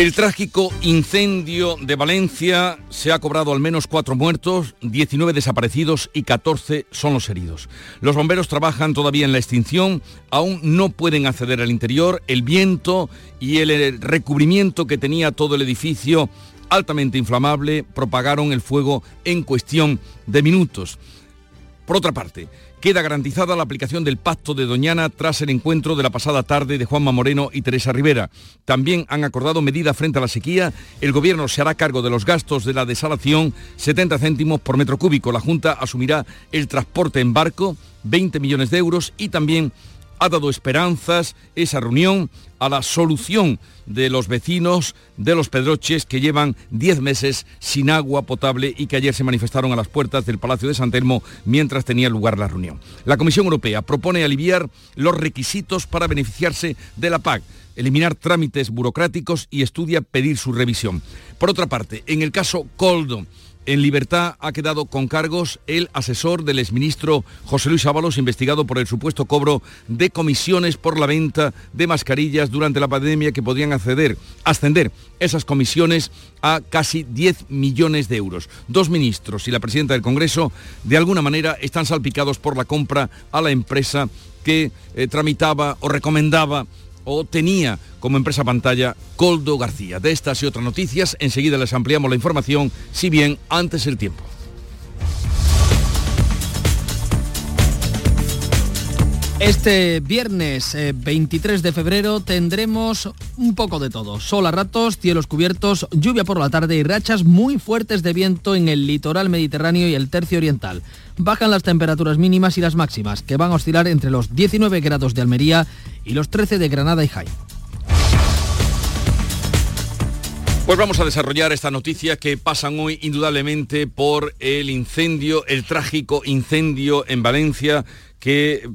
El trágico incendio de Valencia se ha cobrado al menos cuatro muertos, 19 desaparecidos y 14 son los heridos. Los bomberos trabajan todavía en la extinción, aún no pueden acceder al interior, el viento y el recubrimiento que tenía todo el edificio altamente inflamable propagaron el fuego en cuestión de minutos. Por otra parte, queda garantizada la aplicación del pacto de Doñana tras el encuentro de la pasada tarde de Juanma Moreno y Teresa Rivera. También han acordado medidas frente a la sequía. El Gobierno se hará cargo de los gastos de la desalación, 70 céntimos por metro cúbico. La Junta asumirá el transporte en barco, 20 millones de euros y también ha dado esperanzas esa reunión a la solución de los vecinos de los Pedroches que llevan 10 meses sin agua potable y que ayer se manifestaron a las puertas del Palacio de San Telmo mientras tenía lugar la reunión. La Comisión Europea propone aliviar los requisitos para beneficiarse de la PAC eliminar trámites burocráticos y estudia pedir su revisión. Por otra parte, en el caso Coldo, en libertad ha quedado con cargos el asesor del exministro José Luis Ábalos, investigado por el supuesto cobro de comisiones por la venta de mascarillas durante la pandemia que podían ascender esas comisiones a casi 10 millones de euros. Dos ministros y la presidenta del Congreso de alguna manera están salpicados por la compra a la empresa que eh, tramitaba o recomendaba o tenía como empresa pantalla Coldo García. De estas y otras noticias, enseguida les ampliamos la información, si bien antes el tiempo. Este viernes 23 eh, de febrero tendremos un poco de todo. Sol a ratos, cielos cubiertos, lluvia por la tarde y rachas muy fuertes de viento en el litoral mediterráneo y el tercio oriental. Bajan las temperaturas mínimas y las máximas, que van a oscilar entre los 19 grados de Almería y los 13 de Granada y Jaén. Pues vamos a desarrollar esta noticia que pasan hoy indudablemente por el incendio, el trágico incendio en Valencia que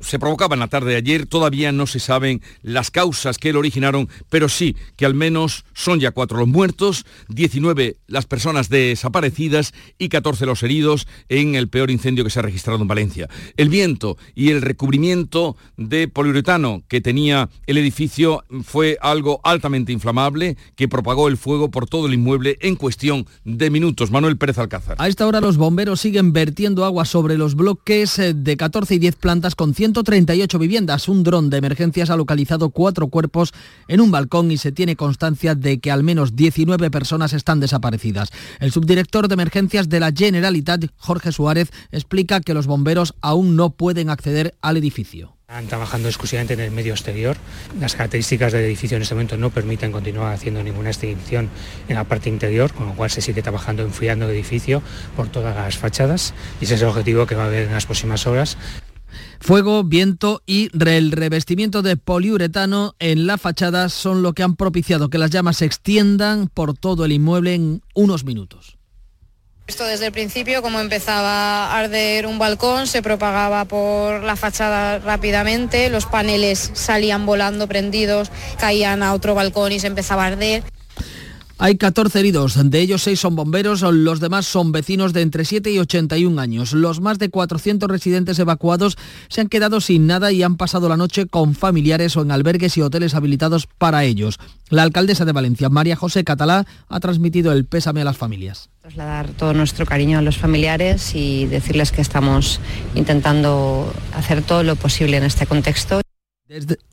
se provocaba en la tarde de ayer. Todavía no se saben las causas que lo originaron, pero sí que al menos son ya cuatro los muertos, 19 las personas desaparecidas y 14 los heridos en el peor incendio que se ha registrado en Valencia. El viento y el recubrimiento de poliuretano que tenía el edificio fue algo altamente inflamable que propagó el fuego por todo el inmueble en cuestión de minutos. Manuel Pérez Alcázar. A esta hora los bomberos siguen vertiendo agua sobre los bloques eh, de 14 y 10 plantas con 138 viviendas. Un dron de emergencias ha localizado cuatro cuerpos en un balcón y se tiene constancia de que al menos 19 personas están desaparecidas. El subdirector de emergencias de la Generalitat, Jorge Suárez, explica que los bomberos aún no pueden acceder al edificio. Están trabajando exclusivamente en el medio exterior. Las características del edificio en este momento no permiten continuar haciendo ninguna extinción en la parte interior, con lo cual se sigue trabajando enfriando el edificio por todas las fachadas y ese es el objetivo que va a haber en las próximas horas. Fuego, viento y el revestimiento de poliuretano en la fachada son lo que han propiciado que las llamas se extiendan por todo el inmueble en unos minutos. Esto desde el principio, como empezaba a arder un balcón, se propagaba por la fachada rápidamente, los paneles salían volando prendidos, caían a otro balcón y se empezaba a arder. Hay 14 heridos, de ellos 6 son bomberos, los demás son vecinos de entre 7 y 81 años. Los más de 400 residentes evacuados se han quedado sin nada y han pasado la noche con familiares o en albergues y hoteles habilitados para ellos. La alcaldesa de Valencia, María José Catalá, ha transmitido el pésame a las familias. Trasladar todo nuestro cariño a los familiares y decirles que estamos intentando hacer todo lo posible en este contexto.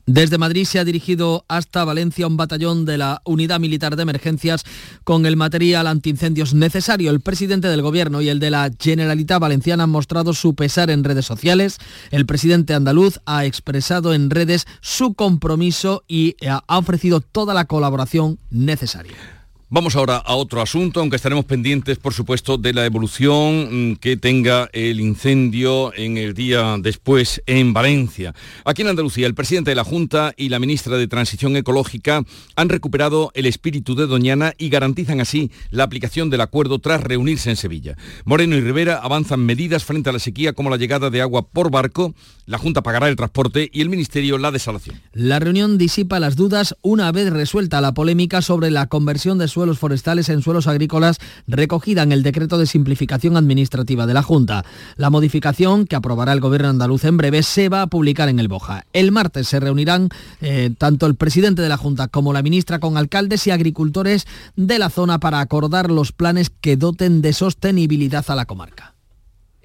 Desde, Madrid se ha dirigido hasta Valencia un batallón de la Unidad Militar de Emergencias con el material antiincendios necesario. El presidente del Gobierno y el de la Generalitat Valenciana han mostrado su pesar en redes sociales. El presidente andaluz ha expresado en redes su compromiso y ha ofrecido toda la colaboración necesaria. Vamos ahora a otro asunto, aunque estaremos pendientes, por supuesto, de la evolución mm, que tenga el incendio en el día después en Valencia. Aquí en Andalucía, el presidente de la Junta y la ministra de Transición Ecológica han recuperado el espíritu de Doñana y garantizan así la aplicación del acuerdo tras reunirse en Sevilla. Moreno y Rivera avanzan medidas frente a la sequía como la llegada de agua por barco, la Junta pagará el transporte y el Ministerio la desalación. La reunión disipa las dudas una vez resuelta la polémica sobre la conversión de su suelos forestales en suelos agrícolas recogida en el decreto de simplificación administrativa de la Junta. La modificación que aprobará el Gobierno andaluz en breve se va a publicar en el Boja. El martes se reunirán eh, tanto el presidente de la Junta como la ministra con alcaldes y agricultores de la zona para acordar los planes que doten de sostenibilidad a la comarca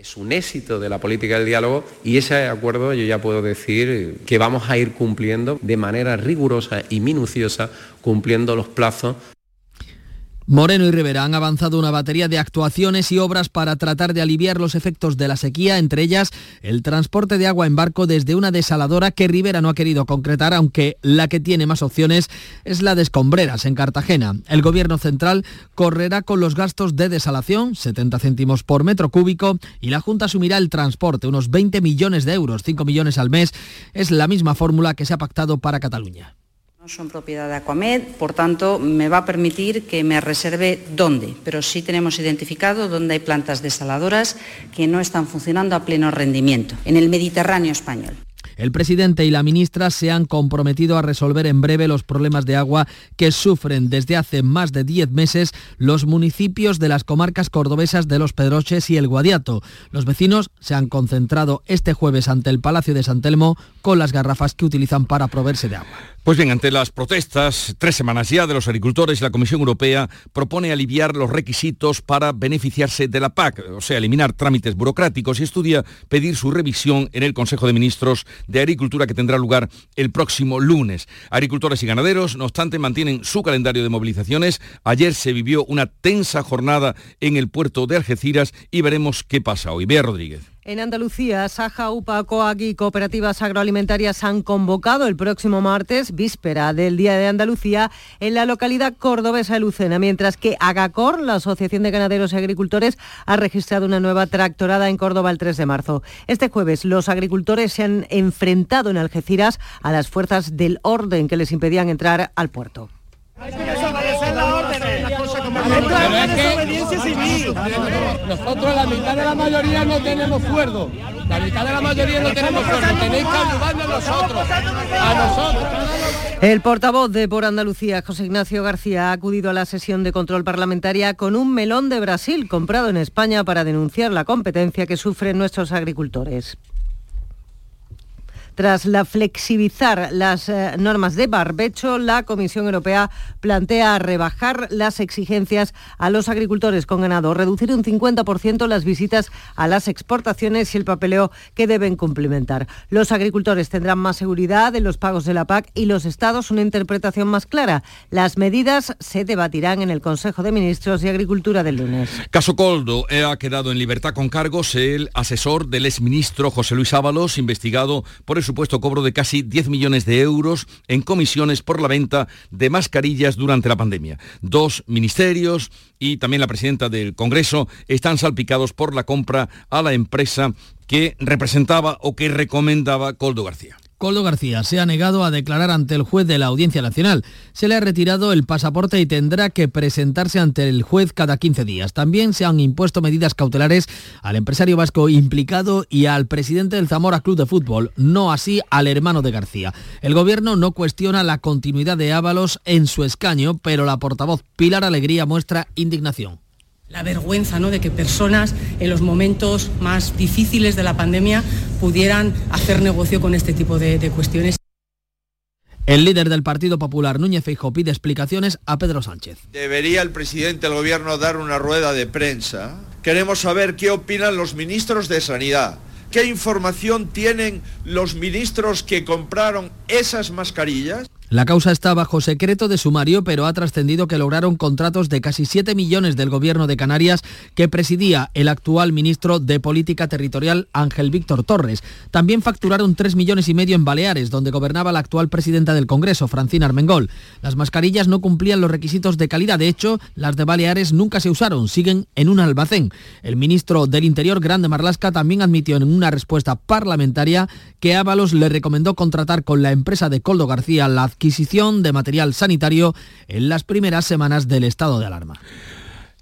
es un éxito de la política del diálogo y ese acuerdo yo ya puedo decir que vamos a ir cumpliendo de manera rigurosa y minuciosa, cumpliendo los plazos Moreno y Rivera han avanzado una batería de actuaciones y obras para tratar de aliviar los efectos de la sequía, entre ellas el transporte de agua en barco desde una desaladora que Rivera no ha querido concretar, aunque la que tiene más opciones es la de Escombreras, en Cartagena. El Gobierno central correrá con los gastos de desalación, 70 céntimos por metro cúbico, y la Junta asumirá el transporte, unos 20 millones de euros, 5 millones al mes. Es la misma fórmula que se ha pactado para Cataluña son propiedad de Aquamed, por tanto, me va a permitir que me reserve dónde, pero sí tenemos identificado dónde hay plantas desaladoras que no están funcionando a pleno rendimiento, en el Mediterráneo español. El presidente y la ministra se han comprometido a resolver en breve los problemas de agua que sufren desde hace más de 10 meses los municipios de las comarcas cordobesas de Los Pedroches y El Guadiato. Los vecinos se han concentrado este jueves ante el Palacio de San Telmo con las garrafas que utilizan para proveerse de agua. Pues bien, ante las protestas, tres semanas ya de los agricultores, la Comisión Europea propone aliviar los requisitos para beneficiarse de la PAC, o sea, eliminar trámites burocráticos y estudia pedir su revisión en el Consejo de Ministros de Agricultura que tendrá lugar el próximo lunes. Agricultores y ganaderos, no obstante, mantienen su calendario de movilizaciones. Ayer se vivió una tensa jornada en el puerto de Algeciras y veremos qué pasa hoy. Bea Rodríguez. En Andalucía, Saja, UPA, COAG y cooperativas agroalimentarias han convocado el próximo martes, víspera del Día de Andalucía, en la localidad cordobesa de Lucena, mientras que Agacor, la Asociación de Ganaderos y Agricultores, ha registrado una nueva tractorada en Córdoba el 3 de marzo. Este jueves, los agricultores se han enfrentado en Algeciras a las fuerzas del orden que les impedían entrar al puerto. Nosotros la mitad de la mayoría no tenemos. La mitad de la mayoría no tenemos. Tenéis que ayudarnos a nosotros. A nosotros. El portavoz de Por Andalucía, José Ignacio García, ha acudido a la sesión de control parlamentaria con un melón de Brasil comprado en España para denunciar la competencia que sufren nuestros agricultores. Tras la flexibilizar las eh, normas de barbecho, la Comisión Europea plantea rebajar las exigencias a los agricultores con ganado, reducir un 50% las visitas a las exportaciones y el papeleo que deben cumplimentar. Los agricultores tendrán más seguridad en los pagos de la PAC y los estados una interpretación más clara. Las medidas se debatirán en el Consejo de Ministros de Agricultura del lunes. Caso Coldo eh, ha quedado en libertad con cargos el asesor del exministro José Luis Ábalos, investigado por el supuesto cobro de casi 10 millones de euros en comisiones por la venta de mascarillas durante la pandemia. Dos ministerios y también la presidenta del Congreso están salpicados por la compra a la empresa que representaba o que recomendaba Coldo García. Coldo García se ha negado a declarar ante el juez de la Audiencia Nacional. Se le ha retirado el pasaporte y tendrá que presentarse ante el juez cada 15 días. También se han impuesto medidas cautelares al empresario vasco implicado y al presidente del Zamora Club de Fútbol, no así al hermano de García. El gobierno no cuestiona la continuidad de Ábalos en su escaño, pero la portavoz Pilar Alegría muestra indignación la vergüenza ¿no? de que personas en los momentos más difíciles de la pandemia pudieran hacer negocio con este tipo de, de cuestiones. El líder del Partido Popular, Núñez Feijóo, pide explicaciones a Pedro Sánchez. Debería el presidente del gobierno dar una rueda de prensa. Queremos saber qué opinan los ministros de Sanidad. ¿Qué información tienen los ministros que compraron esas mascarillas? La causa está bajo secreto de sumario, pero ha trascendido que lograron contratos de casi 7 millones del gobierno de Canarias que presidía el actual ministro de Política Territorial Ángel Víctor Torres. También facturaron 3 millones y medio en Baleares, donde gobernaba la actual presidenta del Congreso, Francina Armengol. Las mascarillas no cumplían los requisitos de calidad, de hecho, las de Baleares nunca se usaron, siguen en un almacén. El ministro del Interior, Grande Marlasca, también admitió en una respuesta parlamentaria que Ábalos le recomendó contratar con la empresa de Coldo García la adquisición de material sanitario en las primeras semanas del estado de alarma.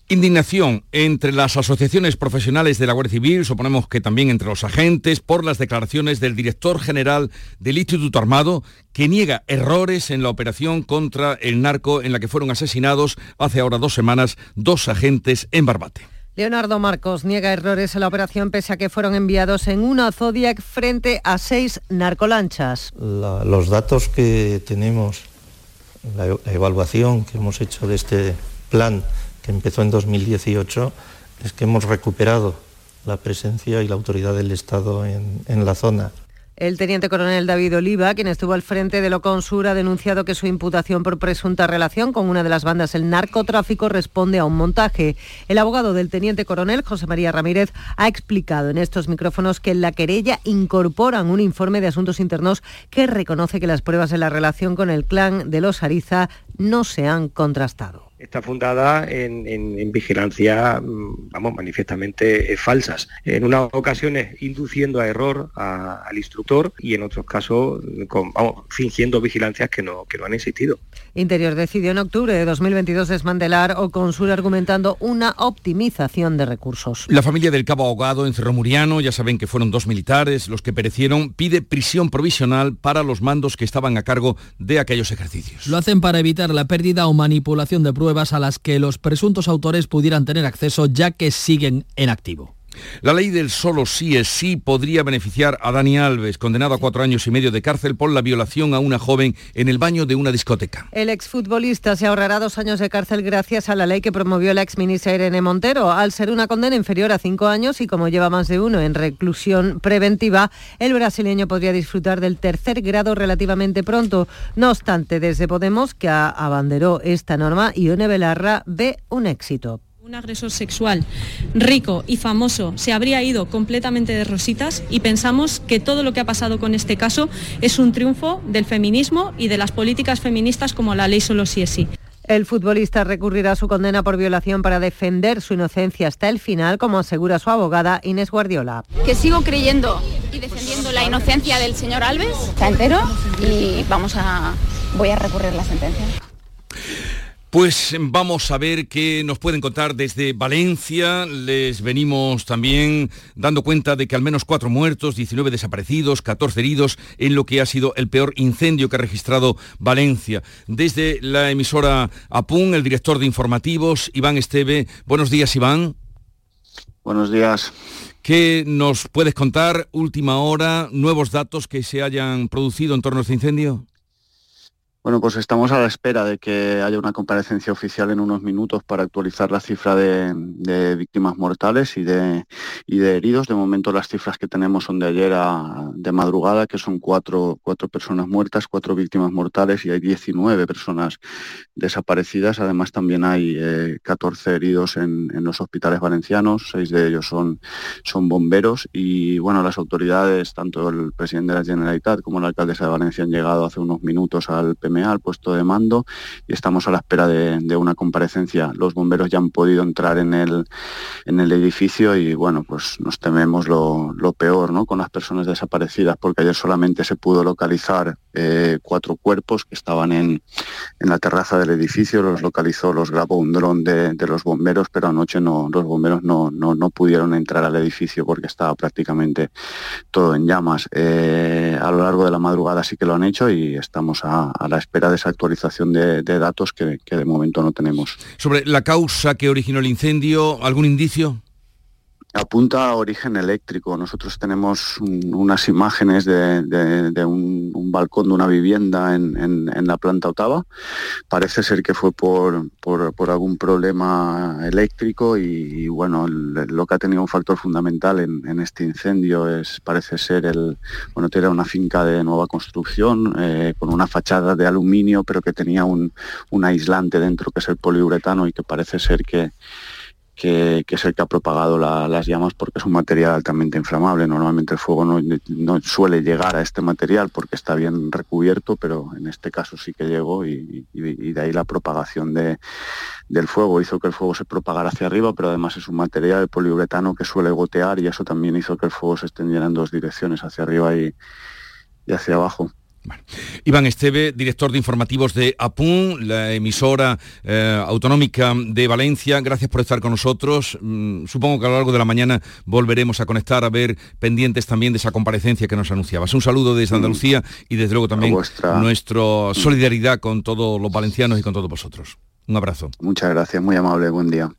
Indignación entre las asociaciones profesionales de la Guardia Civil, suponemos que también entre los agentes, por las declaraciones del director general del Instituto Armado, que niega errores en la operación contra el narco en la que fueron asesinados hace ahora dos semanas dos agentes en Barbate. Leonardo Marcos niega errores en la operación pese a que fueron enviados en una Zodiac frente a seis narcolanchas. los datos que tenemos, la, la evaluación que hemos hecho de este plan que empezó en 2018, es que hemos recuperado la presencia y la autoridad del Estado en, en la zona. El teniente coronel David Oliva, quien estuvo al frente de Loconsur, ha denunciado que su imputación por presunta relación con una de las bandas del narcotráfico responde a un montaje. El abogado del teniente coronel, José María Ramírez, ha explicado en estos micrófonos que en la querella incorporan un informe de asuntos internos que reconoce que las pruebas de la relación con el clan de los Ariza no se han contrastado está fundada en, vigilancia, mm, vamos, manifiestamente eh, falsas. En unas ocasiones induciendo a error al instructor y en otros casos con, vamos, fingiendo vigilancias que no, que no han existido. Interior decidió en octubre de 2022 desmantelar o Consur argumentando una optimización de recursos. La familia del cabo ahogado en Cerro Muriano, ya saben que fueron dos militares los que perecieron, pide prisión provisional para los mandos que estaban a cargo de aquellos ejercicios. Lo hacen para evitar la pérdida o manipulación de pruebas a las que los presuntos autores pudieran tener acceso ya que siguen en activo. La ley del solo sí es sí podría beneficiar a Dani Alves, condenado a cuatro años y medio de cárcel por la violación a una joven en el baño de una discoteca. El exfutbolista se ahorrará dos años de cárcel gracias a la ley que promovió la exministra Irene Montero. Al ser una condena inferior a cinco años y como lleva más de uno en reclusión preventiva, el brasileño podría disfrutar del tercer grado relativamente pronto. No obstante, desde Podemos, que abanderó esta norma, Ione Belarra ve un éxito un agresor sexual rico y famoso se habría ido completamente de rositas y pensamos que todo lo que ha pasado con este caso es un triunfo del feminismo y de las políticas feministas como la ley solo sí es sí. El futbolista recurrirá a su condena por violación para defender su inocencia hasta el final, como asegura su abogada Inés Guardiola. Que sigo creyendo y defendiendo la inocencia del señor Alves, está entero y vamos a voy a recurrir la sentencia. Pues vamos a ver qué nos pueden contar desde Valencia. Les venimos también dando cuenta de que al menos cuatro muertos, 19 desaparecidos, 14 heridos en lo que ha sido el peor incendio que ha registrado Valencia. Desde la emisora APUN, el director de informativos, Iván Esteve. Buenos días, Iván. Buenos días. ¿Qué nos puedes contar? Última hora, nuevos datos que se hayan producido en torno a este incendio. Bueno, pues estamos a la espera de que haya una comparecencia oficial en unos minutos para actualizar la cifra de, víctimas mortales y de, de, heridos. De momento las cifras que tenemos son de ayer a, de madrugada, que son cuatro, cuatro, personas muertas, cuatro víctimas mortales y hay 19 personas desaparecidas. Además también hay 14 eh, heridos en, los hospitales valencianos, seis de ellos son, son bomberos y bueno, las autoridades, tanto el presidente de la Generalitat como la alcaldesa de Valencia han llegado hace unos minutos al PM al puesto de mando, y estamos a la espera de, una comparecencia. Los bomberos ya han podido entrar en el, en el edificio y bueno, pues nos tememos lo, peor ¿no? con las personas desaparecidas, porque ayer solamente se pudo localizar eh, cuatro cuerpos que estaban en, en, la terraza del edificio, los localizó, los grabó un dron de, los bomberos, pero anoche no, los bomberos no, no, pudieron entrar al edificio porque estaba prácticamente todo en llamas. Eh, a lo largo de la madrugada sí que lo han hecho y estamos a, a la espera de esa actualización de, datos que, de momento no tenemos. Sobre la causa que originó el incendio, ¿algún indicio? Apunta a origen eléctrico. Nosotros tenemos unas imágenes de, un, balcón de una vivienda en, la planta octava. Parece ser que fue por, algún problema eléctrico y, bueno, lo que ha tenido un factor fundamental en, este incendio es, parece ser el, bueno, era una finca de nueva construcción eh, con una fachada de aluminio, pero que tenía un aislante dentro que es el poliuretano y que parece ser que que, es el que ha propagado las llamas porque es un material altamente inflamable. Normalmente el fuego no, suele llegar a este material porque está bien recubierto, pero en este caso sí que llegó y, de ahí la propagación del fuego. Hizo que el fuego se propagara hacia arriba, pero además es un material de poliuretano que suele gotear y eso también hizo que el fuego se extendiera en dos direcciones, hacia arriba y hacia abajo. Iván Esteve, director de informativos de APUN, la emisora eh, autonómica de Valencia, gracias por estar con nosotros. Mm, supongo que a lo largo de la mañana volveremos a conectar, a ver pendientes también de esa comparecencia que nos anunciabas. Un saludo desde. Andalucía y desde luego también nuestra solidaridad con todos los valencianos y con todos vosotros. Un abrazo. Muchas gracias, muy amable, buen día.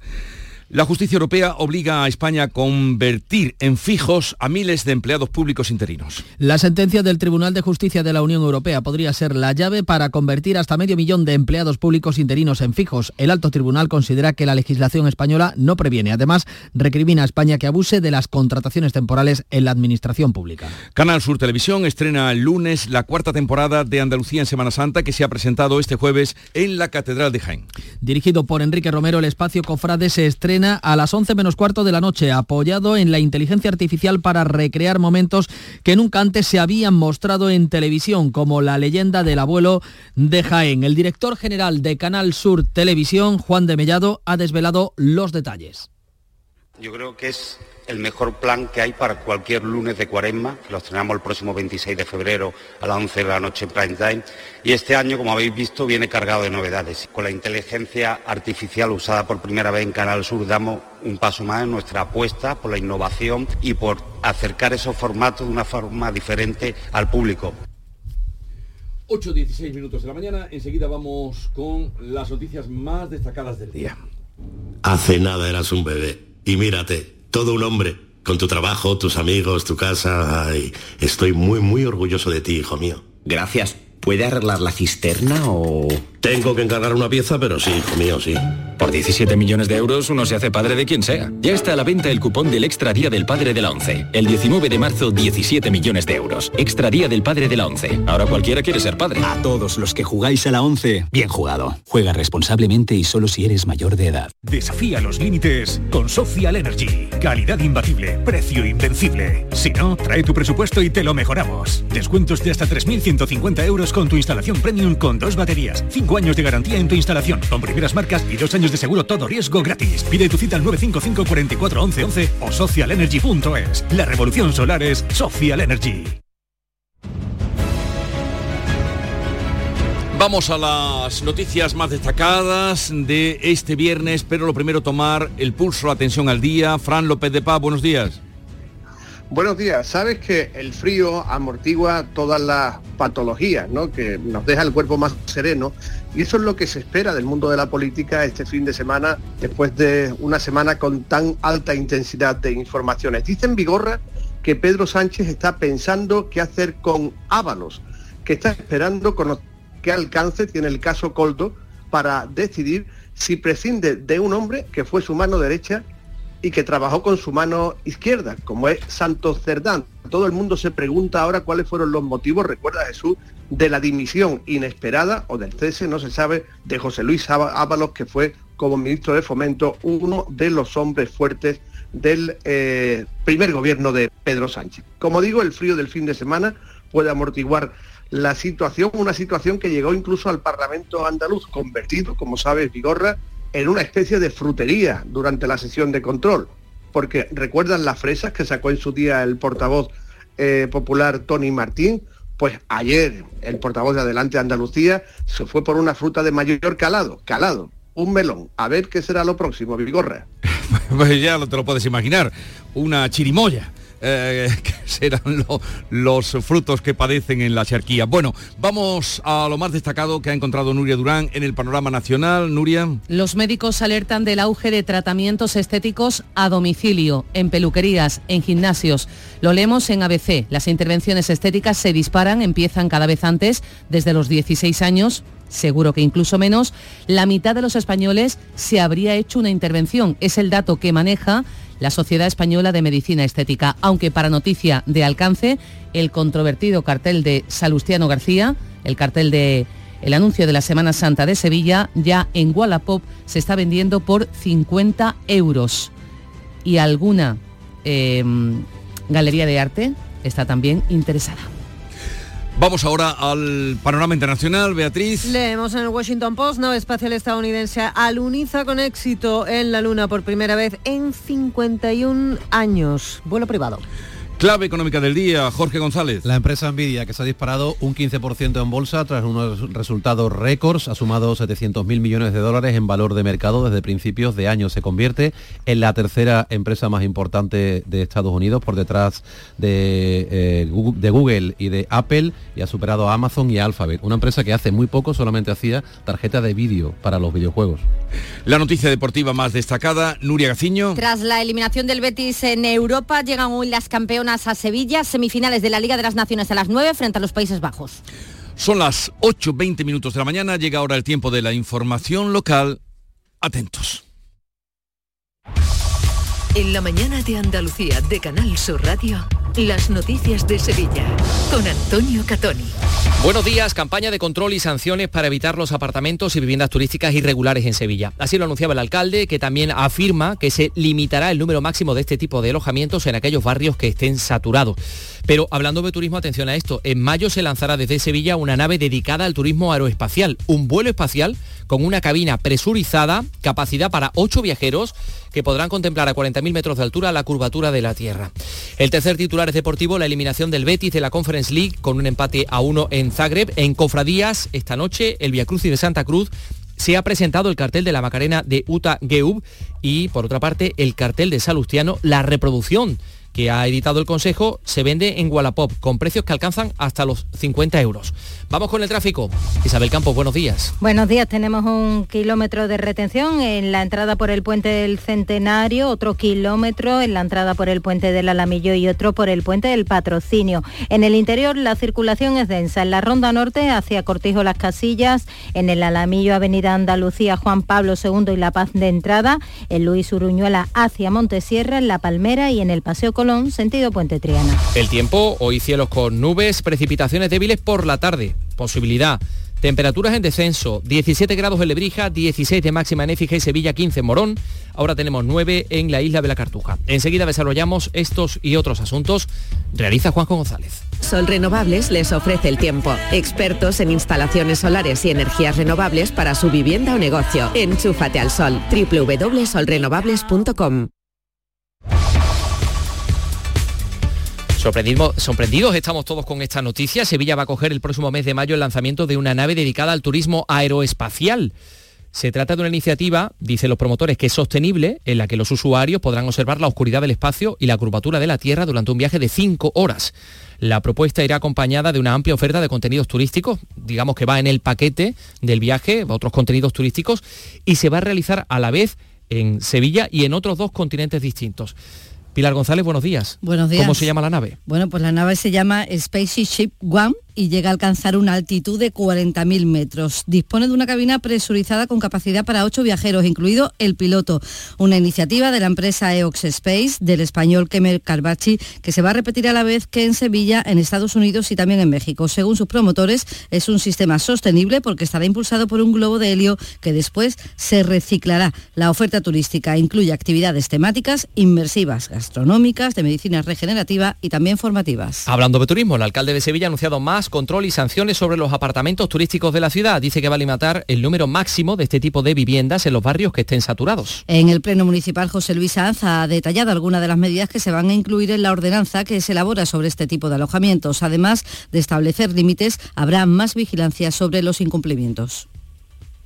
La justicia europea obliga a España a convertir en fijos a miles de empleados públicos interinos. La sentencia del Tribunal de Justicia de la Unión Europea podría ser la llave para convertir hasta medio millón de empleados públicos interinos en fijos. El alto tribunal considera que la legislación española no previene. Además, recrimina a España que abuse de las contrataciones temporales en la administración pública. Canal Sur Televisión estrena el lunes la cuarta temporada de Andalucía en Semana Santa que se ha presentado este jueves en la Catedral de Jaén. Dirigido por Enrique Romero, el espacio Cofrade se estrena a las 11 menos cuarto de la noche, apoyado en la inteligencia artificial para recrear momentos que nunca antes se habían mostrado en televisión, como la leyenda del abuelo de Jaén. El director general de Canal Sur Televisión, Juan de Mellado, ha desvelado los detalles. Yo creo que es el mejor plan que hay para cualquier lunes de cuaresma, que lo estrenamos el próximo 26 de febrero a las 11 de la noche en prime time. Y este año, como habéis visto, viene cargado de novedades. Con la inteligencia artificial usada por primera vez en Canal Sur damos un paso más en nuestra apuesta por la innovación y por acercar esos formatos de una forma diferente al público. 8.16 minutos de la mañana, enseguida vamos con las noticias más destacadas del día. Hace nada eras un bebé y mírate todo un hombre, con tu trabajo, tus amigos, tu casa. estoy muy, muy orgulloso de ti, hijo mío. Gracias. ¿Puede arreglar la cisterna o...? Tengo que encargar una pieza, pero sí, hijo mío, sí. Por 17 millones de euros uno se hace padre de quien sea. Ya está a la venta el cupón del Extra Día del Padre de la ONCE. El 19 de marzo, 17 millones de euros. Extra Día del Padre de la ONCE. Ahora cualquiera quiere ser padre. A todos los que jugáis a la ONCE, bien jugado. Juega responsablemente y solo si eres mayor de edad. Desafía los límites con Social Energy. Calidad imbatible, precio invencible. Si no, trae tu presupuesto y te lo mejoramos. Descuentos de hasta 3.150 euros con tu instalación premium con dos baterías. 5 años de garantía en tu instalación, con primeras marcas y dos años de seguro todo riesgo gratis. Pide tu cita al 955 44 11 11 o socialenergy.es. La revolución solar es Social Energy. Vamos a las noticias más destacadas de este viernes, pero lo primero tomar el pulso, la atención al día. Fran López de Paz, buenos días. Buenos días. Sabes que el frío amortigua todas las patologías, ¿no? Que nos deja el cuerpo más sereno. Y eso es lo que se espera del mundo de la política este fin de semana, después de una semana con tan alta intensidad de informaciones. Dicen Vigorra que Pedro Sánchez está pensando qué hacer con Ábalos, que está esperando con qué alcance tiene el caso Coldo para decidir si prescinde de un hombre que fue su mano derecha y que trabajó con su mano izquierda, como es Santos Cerdán. Todo el mundo se pregunta ahora cuáles fueron los motivos, recuerda Jesús, de la dimisión inesperada o del cese, no se sabe, de José Luis Ábalos, que fue como ministro de Fomento uno de los hombres fuertes del eh, primer gobierno de Pedro Sánchez. Como digo, el frío del fin de semana puede amortiguar la situación, una situación que llegó incluso al Parlamento andaluz, convertido, como sabe Vigorra, en una especie de frutería durante la sesión de control, porque recuerdan las fresas que sacó en su día el portavoz eh, popular Tony Martín, pues ayer el portavoz de Adelante Andalucía se fue por una fruta de mayor calado, calado, un melón. A ver qué será lo próximo, Vigorra. pues ya te lo puedes imaginar, una chirimoya. Eh, que serán los frutos que padecen en la charquía. Bueno, vamos a lo más destacado que ha encontrado Nuria Durán en el panorama nacional. Nuria. Los médicos alertan del auge de tratamientos estéticos a domicilio, en peluquerías, en gimnasios. Lo leemos en ABC. Las intervenciones estéticas se disparan, empiezan cada vez antes, desde los 16 años seguro que incluso menos, la mitad de los españoles se habría hecho una intervención. Es el dato que maneja la Sociedad Española de Medicina Estética, aunque para noticia de alcance, el controvertido cartel de Salustiano García, el cartel de el anuncio de la Semana Santa de Sevilla, ya en Wallapop se está vendiendo por 50 euros. Y alguna em, galería de arte está también interesada. Vamos ahora al panorama internacional, Beatriz. Leemos en el Washington Post, nave espacial estadounidense aluniza con éxito en la Luna por primera vez en 51 años. Vuelo privado. Clave económica del día, Jorge González. La empresa Nvidia, que se ha disparado un 15% en bolsa tras unos resultados récords, ha sumado 700.000 millones de dólares en valor de mercado desde principios de año. Se convierte en la tercera empresa más importante de Estados Unidos por detrás de, eh, de Google y de Apple y ha superado a Amazon y a Alphabet. Una empresa que hace muy poco solamente hacía tarjeta de vídeo para los videojuegos. La noticia deportiva más destacada, Nuria Gaciño. Tras la eliminación del Betis en Europa, llegan hoy las campeonas a Sevilla, semifinales de la Liga de las Naciones a las 9 frente a los Países Bajos. Son las 8.20 minutos de la mañana, llega ahora el tiempo de la información local. Atentos. En la mañana de Andalucía de Canal Sur Radio. Las noticias de Sevilla con Antonio Catoni. Buenos días, campaña de control y sanciones para evitar los apartamentos y viviendas turísticas irregulares en Sevilla. Así lo anunciaba el alcalde, que también afirma que se limitará el número máximo de este tipo de alojamientos en aquellos barrios que estén saturados. Pero hablando de turismo, atención a esto, en mayo se lanzará desde Sevilla una nave dedicada al turismo aeroespacial, un vuelo espacial con una cabina presurizada, capacidad para ocho viajeros que podrán contemplar a 40.000 metros de altura la curvatura de la Tierra. El tercer titular es deportivo, la eliminación del Betis de la Conference League con un empate a uno en Zagreb. En Cofradías, esta noche, el Via Cruz y de Santa Cruz se ha presentado el cartel de la Macarena de Uta Geub y, por otra parte, el cartel de Salustiano, la reproducción que ha editado el Consejo se vende en Wallapop con precios que alcanzan hasta los 50 euros. Vamos con el tráfico. Isabel Campos, buenos días. Buenos días. Tenemos un kilómetro de retención en la entrada por el puente del Centenario, otro kilómetro en la entrada por el puente del Alamillo y otro por el puente del Patrocinio. En el interior la circulación es densa. En la Ronda Norte hacia Cortijo Las Casillas, en el Alamillo Avenida Andalucía Juan Pablo II y La Paz de entrada, en Luis Uruñuela hacia Montesierra, en La Palmera y en el Paseo sentido Puente Triana. El tiempo, hoy cielos con nubes, precipitaciones débiles por la tarde, posibilidad. Temperaturas en descenso, 17 grados en Lebrija, 16 de máxima en Écija y Sevilla, 15 en Morón. Ahora tenemos 9 en la isla de la Cartuja. Enseguida desarrollamos estos y otros asuntos. Realiza Juanjo González. Sol Renovables les ofrece el tiempo. Expertos en instalaciones solares y energías renovables para su vivienda o negocio. Enchúfate al sol. www.solrenovables.com Sorprendidos estamos todos con esta noticia. Sevilla va a coger el próximo mes de mayo el lanzamiento de una nave dedicada al turismo aeroespacial. Se trata de una iniciativa, dicen los promotores, que es sostenible, en la que los usuarios podrán observar la oscuridad del espacio y la curvatura de la Tierra durante un viaje de cinco horas. La propuesta irá acompañada de una amplia oferta de contenidos turísticos, digamos que va en el paquete del viaje, otros contenidos turísticos, y se va a realizar a la vez en Sevilla y en otros dos continentes distintos. Pilar González, buenos días. Buenos días. ¿Cómo se llama la nave? Bueno, pues la nave se llama Spaceship One y llega a alcanzar una altitud de 40.000 metros. Dispone de una cabina presurizada con capacidad para ocho viajeros, incluido el piloto. Una iniciativa de la empresa EOX Space, del español Kemer Carbachi, que se va a repetir a la vez que en Sevilla, en Estados Unidos y también en México. Según sus promotores, es un sistema sostenible porque estará impulsado por un globo de helio que después se reciclará. La oferta turística incluye actividades temáticas, inmersivas, gastronómicas, de medicina regenerativa y también formativas. Hablando de turismo, el alcalde de Sevilla ha anunciado más control y sanciones sobre los apartamentos turísticos de la ciudad. Dice que va a limitar el número máximo de este tipo de viviendas en los barrios que estén saturados. En el Pleno Municipal, José Luis Sanz ha detallado algunas de las medidas que se van a incluir en la ordenanza que se elabora sobre este tipo de alojamientos. Además de establecer límites, habrá más vigilancia sobre los incumplimientos.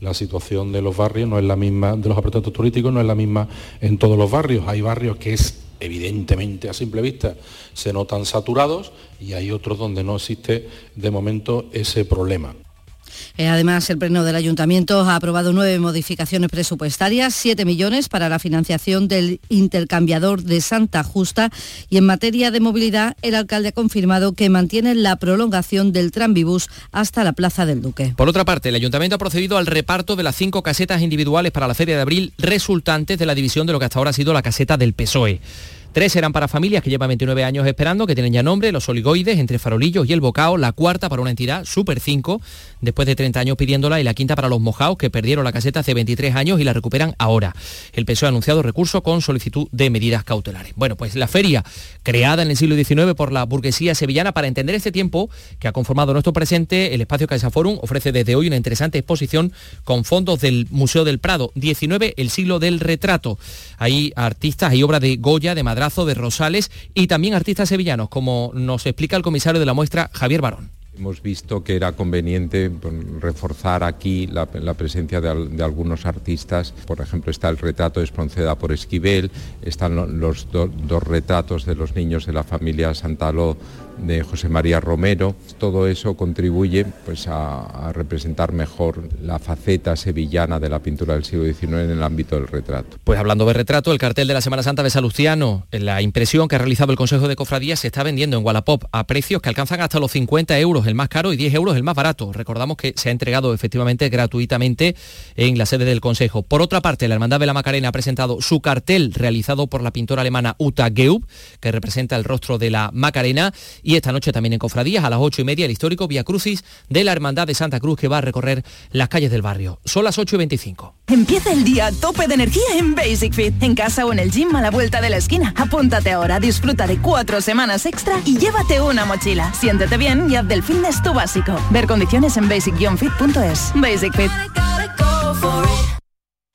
La situación de los barrios no es la misma, de los apartamentos turísticos no es la misma en todos los barrios. Hay barrios que es evidentemente a simple vista se notan saturados y hay otros donde no existe de momento ese problema. Eh, además, el Pleno del Ayuntamiento ha aprobado nueve modificaciones presupuestarias, siete millones para la financiación del intercambiador de Santa Justa y en materia de movilidad, el alcalde ha confirmado que mantiene la prolongación del tranvibús hasta la Plaza del Duque. Por otra parte, el Ayuntamiento ha procedido al reparto de las cinco casetas individuales para la Feria de Abril resultantes de la división de lo que hasta ahora ha sido la caseta del PSOE. Tres eran para familias que llevan 29 años esperando, que tienen ya nombre, los oligoides, entre Farolillos y el Bocao, la cuarta para una entidad, Super 5, después de 30 años pidiéndola, y la quinta para los mojaos, que perdieron la caseta hace 23 años y la recuperan ahora. El PSOE ha anunciado recurso con solicitud de medidas cautelares. Bueno, pues la feria, creada en el siglo XIX por la burguesía sevillana para entender este tiempo que ha conformado nuestro presente, el espacio Caixa Forum ofrece desde hoy una interesante exposición con fondos del Museo del Prado, 19, el siglo del retrato. Hay artistas, hay obras de Goya, de Madrid, de Rosales y también artistas sevillanos, como nos explica el comisario de la muestra, Javier Barón. Hemos visto que era conveniente pues, reforzar aquí la, presencia de, algunos artistas. Por ejemplo, está el retrato de Espronceda por Esquivel, están los dos retratos de los niños de la familia Santaló de José María Romero. Todo eso contribuye pues, a, representar mejor la faceta sevillana de la pintura del siglo XIX en el ámbito del retrato. Pues hablando de retrato, el cartel de la Semana Santa de Salustiano, la impresión que ha realizado el Consejo de Cofradías se está vendiendo en Wallapop a precios que alcanzan hasta los 50 euros el más caro y 10 euros el más barato. Recordamos que se ha entregado efectivamente gratuitamente en la sede del Consejo. Por otra parte, la Hermandad de la Macarena ha presentado su cartel realizado por la pintora alemana Uta Geub, que representa el rostro de la Macarena esta noche también en Cofradías, a las ocho y media, el histórico Via Crucis de la Hermandad de Santa Cruz que va a recorrer las calles del barrio. Son las 8 y 25. Empieza el día a tope de energía en Basic Fit, en casa o en el gym a la vuelta de la esquina. Apúntate ahora, disfruta de cuatro semanas extra y llévate una mochila. Siéntete bien y haz del fitness tu básico. Ver condiciones en basic-fit.es. Basic Fit.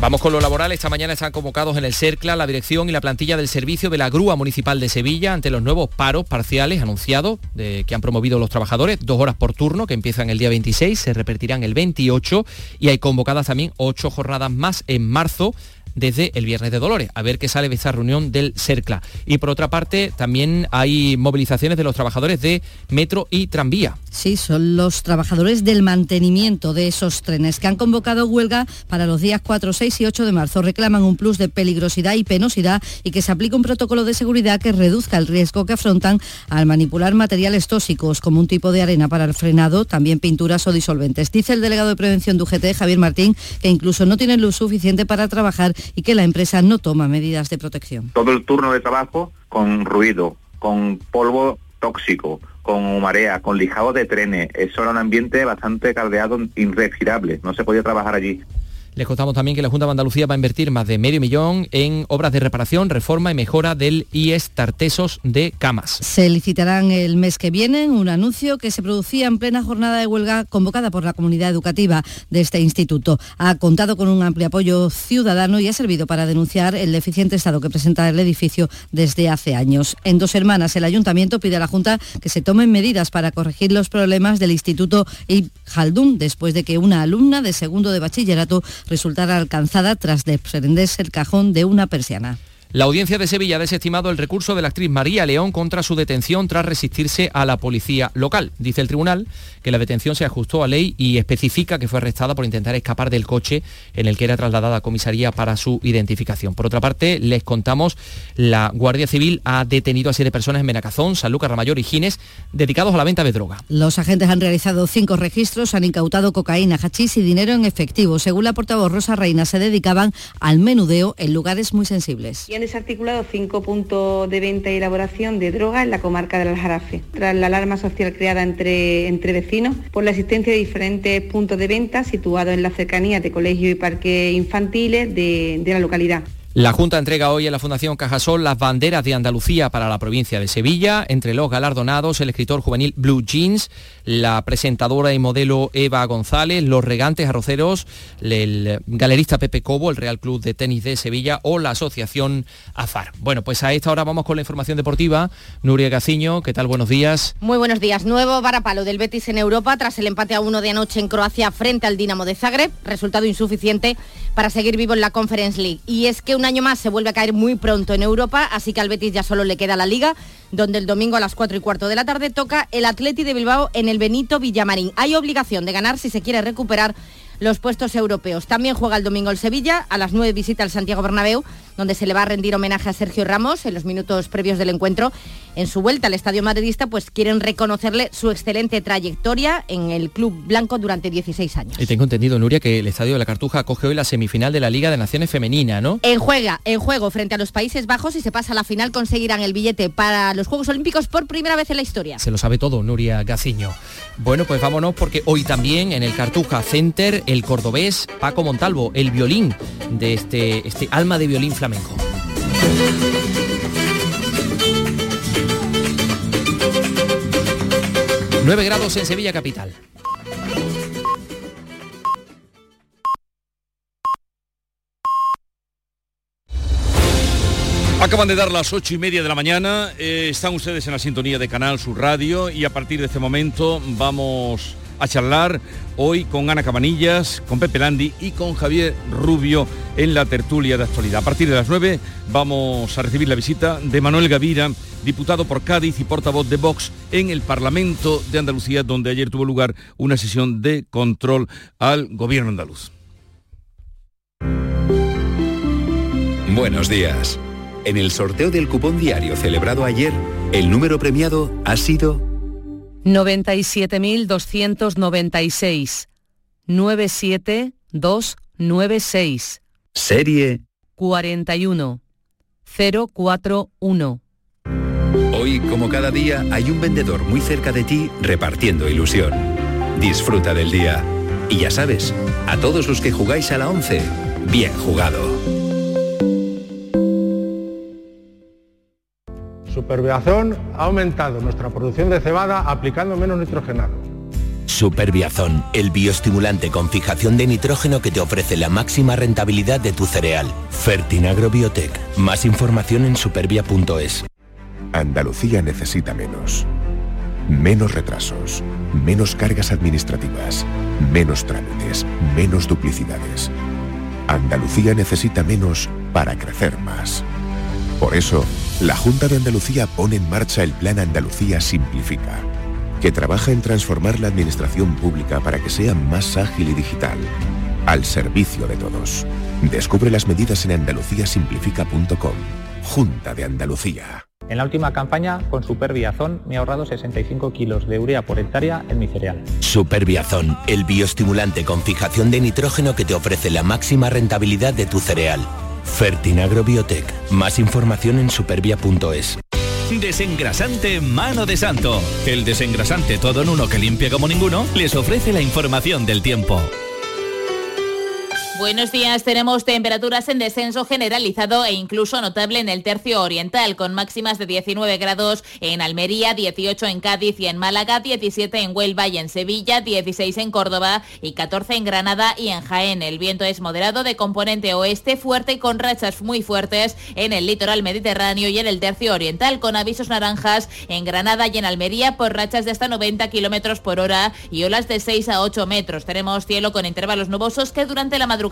Vamos con lo laboral. Esta mañana están convocados en el CERCLA la dirección y la plantilla del servicio de la Grúa Municipal de Sevilla ante los nuevos paros parciales anunciados que han promovido los trabajadores. Dos horas por turno que empiezan el día 26, se repetirán el 28 y hay convocadas también ocho jornadas más en marzo desde el Viernes de Dolores, a ver qué sale de esta reunión del CERCLA. Y por otra parte, también hay movilizaciones de los trabajadores de metro y tranvía. Sí, son los trabajadores del mantenimiento de esos trenes que han convocado huelga para los días 4, 6 y 8 de marzo. Reclaman un plus de peligrosidad y penosidad y que se aplique un protocolo de seguridad que reduzca el riesgo que afrontan al manipular materiales tóxicos como un tipo de arena para el frenado, también pinturas o disolventes. Dice el delegado de prevención de UGT, Javier Martín, que incluso no tienen luz suficiente para trabajar y que la empresa no toma medidas de protección. Todo el turno de trabajo con ruido, con polvo tóxico, con marea, con lijado de trenes. Eso era un ambiente bastante caldeado, irrespirable. No se podía trabajar allí. Les contamos también que la Junta de Andalucía va a invertir más de medio millón en obras de reparación, reforma y mejora del IES Tartesos de Camas. Se licitarán el mes que viene un anuncio que se producía en plena jornada de huelga convocada por la comunidad educativa de este instituto. Ha contado con un amplio apoyo ciudadano y ha servido para denunciar el deficiente estado que presenta el edificio desde hace años. En dos hermanas, el ayuntamiento pide a la Junta que se tomen medidas para corregir los problemas del instituto Jaldún después de que una alumna de segundo de bachillerato resultara alcanzada tras desprenderse el cajón de una persiana. La audiencia de Sevilla ha desestimado el recurso de la actriz María León contra su detención tras resistirse a la policía local. Dice el tribunal que la detención se ajustó a ley y especifica que fue arrestada por intentar escapar del coche en el que era trasladada a comisaría para su identificación. Por otra parte, les contamos, la Guardia Civil ha detenido a siete personas en Menacazón, Sanlúcar, Ramayor y Gines, dedicados a la venta de droga. Los agentes han realizado cinco registros, han incautado cocaína, hachís y dinero en efectivo. Según la portavoz Rosa Reina, se dedicaban al menudeo en lugares muy sensibles desarticulado cinco puntos de venta y elaboración de droga en la comarca del Aljarafe. Tras la alarma social creada entre, entre vecinos por la existencia de diferentes puntos de venta situados en la cercanía de colegios y parques infantiles de la localidad. La Junta entrega hoy en la Fundación Cajasol las banderas de Andalucía para la provincia de Sevilla. Entre los galardonados, el escritor juvenil Blue Jeans, la presentadora y modelo Eva González, los regantes arroceros, el galerista Pepe Cobo, el Real Club de Tenis de Sevilla o la Asociación AFAR. Bueno, pues a esta hora vamos con la información deportiva. Nuria Gaciño, ¿qué tal? Buenos días. Muy buenos días. Nuevo varapalo del Betis en Europa tras el empate a uno de anoche en Croacia frente al Dinamo de Zagreb. Resultado insuficiente para seguir vivo en la Conference League. Y es que un año más se vuelve a caer muy pronto en Europa, así que al Betis ya solo le queda la Liga, donde el domingo a las 4 y cuarto de la tarde toca el Atleti de Bilbao en el Benito Villamarín. Hay obligación de ganar si se quiere recuperar los puestos europeos. También juega el domingo el Sevilla, a las 9 visita al Santiago Bernabéu, donde se le va a rendir homenaje a Sergio Ramos en los minutos previos del encuentro. En su vuelta al Estadio Madridista, pues quieren reconocerle su excelente trayectoria en el club blanco durante 16 años. Y tengo entendido, Nuria, que el Estadio de la Cartuja acoge hoy la semifinal de la Liga de Naciones Femenina, ¿no? En juega, en juego frente a los Países Bajos y se pasa a la final conseguirán el billete para los Juegos Olímpicos por primera vez en la historia. Se lo sabe todo, Nuria Gaciño. Bueno, pues vámonos porque hoy también en el Cartuja Center el cordobés Paco Montalvo, el violín de este, este alma de violín flamenco. 9 grados en Sevilla capital. Acaban de dar las ocho y media de la mañana, eh, están ustedes en la sintonía de Canal Sur Radio y a partir de este momento vamos a charlar hoy con Ana Cabanillas, con Pepe Landi y con Javier Rubio en la tertulia de actualidad. A partir de las 9 vamos a recibir la visita de Manuel Gavira, diputado por Cádiz y portavoz de Vox en el Parlamento de Andalucía, donde ayer tuvo lugar una sesión de control al gobierno andaluz. Buenos días. En el sorteo del cupón diario celebrado ayer, el número premiado ha sido 97.296. 97296. Serie 41. 041. Hoy, como cada día, hay un vendedor muy cerca de ti repartiendo ilusión. Disfruta del día. Y ya sabes, a todos los que jugáis a la 11, bien jugado. Superbiazón ha aumentado nuestra producción de cebada aplicando menos nitrogenado. Superbiazón, el bioestimulante con fijación de nitrógeno que te ofrece la máxima rentabilidad de tu cereal. Fertinagro Biotech. Más información en supervia.es. Andalucía necesita menos. Menos retrasos, menos cargas administrativas, menos trámites, menos duplicidades. Andalucía necesita menos para crecer más. Por eso, la Junta de Andalucía pone en marcha el Plan Andalucía Simplifica, que trabaja en transformar la administración pública para que sea más ágil y digital, al servicio de todos. Descubre las medidas en andaluciasimplifica.com. Junta de Andalucía. En la última campaña, con Superbiazón, me he ahorrado 65 kilos de urea por hectárea en mi cereal. Superbiazón, el bioestimulante con fijación de nitrógeno que te ofrece la máxima rentabilidad de tu cereal. Fertinagro Biotech. Más información en supervia.es. Desengrasante Mano de Santo. El desengrasante todo en uno que limpia como ninguno les ofrece la información del tiempo. Buenos días, tenemos temperaturas en descenso generalizado e incluso notable en el tercio oriental, con máximas de 19 grados en Almería, 18 en Cádiz y en Málaga, 17 en Huelva y en Sevilla, 16 en Córdoba y 14 en Granada y en Jaén. El viento es moderado de componente oeste, fuerte con rachas muy fuertes en el litoral mediterráneo y en el tercio oriental, con avisos naranjas en Granada y en Almería por rachas de hasta 90 kilómetros por hora y olas de 6 a 8 metros. Tenemos cielo con intervalos nubosos que durante la madrugada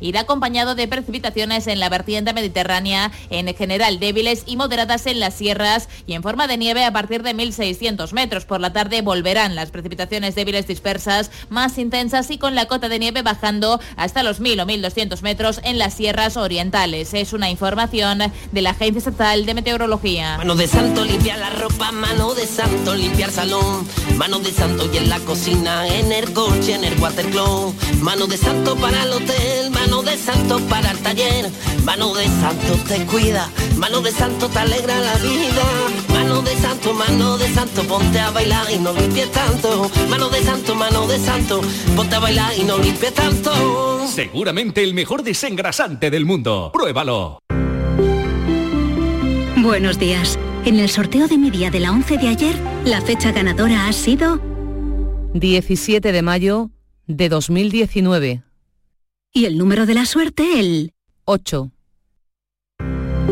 irá acompañado de precipitaciones en la vertiente mediterránea, en general débiles y moderadas en las sierras y en forma de nieve a partir de 1.600 metros. Por la tarde volverán las precipitaciones débiles dispersas, más intensas y con la cota de nieve bajando hasta los 1.000 o 1.200 metros en las sierras orientales. Es una información de la Agencia Estatal de Meteorología. Mano de santo limpiar la ropa, mano de santo limpiar salón, mano de santo y en la cocina, en el coche, en el watercloak, mano de santo para el hotel mano de santo para el taller, mano de santo te cuida, mano de santo te alegra la vida, mano Mano de santo, mano de santo, ponte a bailar y no limpies tanto. Mano de santo, mano de santo, ponte a bailar y no limpies tanto. Seguramente el mejor desengrasante del mundo. Pruébalo. Buenos días. En el sorteo de mi día de la 11 de ayer, la fecha ganadora ha sido 17 de mayo de 2019. Y el número de la suerte el 8.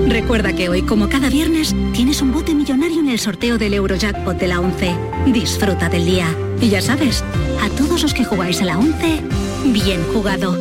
Recuerda que hoy, como cada viernes, tienes un bote millonario en el sorteo del Eurojackpot de la 11. Disfruta del día. Y ya sabes, a todos los que jugáis a la 11, bien jugado.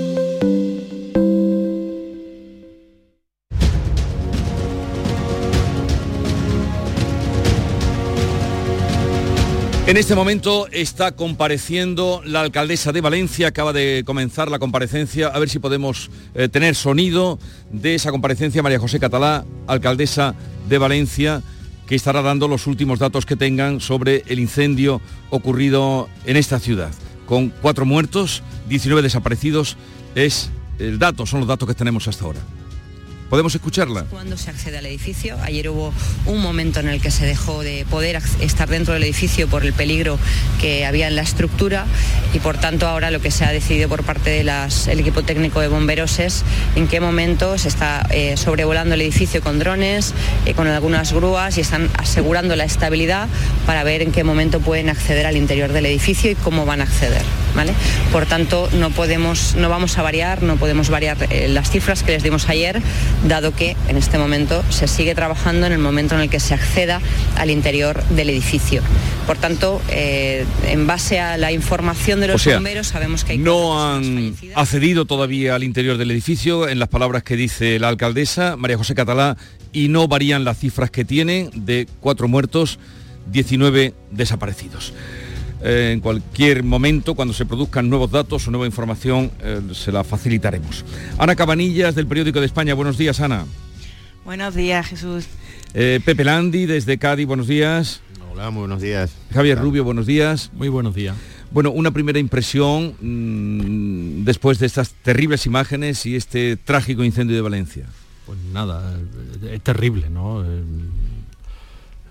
En este momento está compareciendo la alcaldesa de Valencia, acaba de comenzar la comparecencia, a ver si podemos eh, tener sonido de esa comparecencia, María José Catalá, alcaldesa de Valencia, que estará dando los últimos datos que tengan sobre el incendio ocurrido en esta ciudad. Con cuatro muertos, 19 desaparecidos, es el dato, son los datos que tenemos hasta ahora. ¿Podemos escucharla? Cuando se accede al edificio, ayer hubo un momento en el que se dejó de poder estar dentro del edificio por el peligro que había en la estructura y por tanto ahora lo que se ha decidido por parte del equipo técnico de bomberos es en qué momento se está eh, sobrevolando el edificio con drones, eh, con algunas grúas y están asegurando la estabilidad para ver en qué momento pueden acceder al interior del edificio y cómo van a acceder. ¿vale? Por tanto, no podemos, no vamos a variar, no podemos variar eh, las cifras que les dimos ayer, dado que en este momento se sigue trabajando en el momento en el que se acceda al interior del edificio. Por tanto, eh, en base a la información de los O sea, bomberos, sabemos que hay No han accedido todavía al interior del edificio, en las palabras que dice la alcaldesa, María José Catalá, y no varían las cifras que tiene de cuatro muertos, 19 desaparecidos. Eh, en cualquier momento, cuando se produzcan nuevos datos o nueva información, eh, se la facilitaremos. Ana Cabanillas, del Periódico de España. Buenos días, Ana. Buenos días, Jesús. Eh, Pepe Landi, desde Cádiz. Buenos días. Hola, muy buenos días. Javier Rubio, buenos días. Muy buenos días. Bueno, una primera impresión mm, después de estas terribles imágenes y este trágico incendio de Valencia. Pues nada, es terrible, ¿no?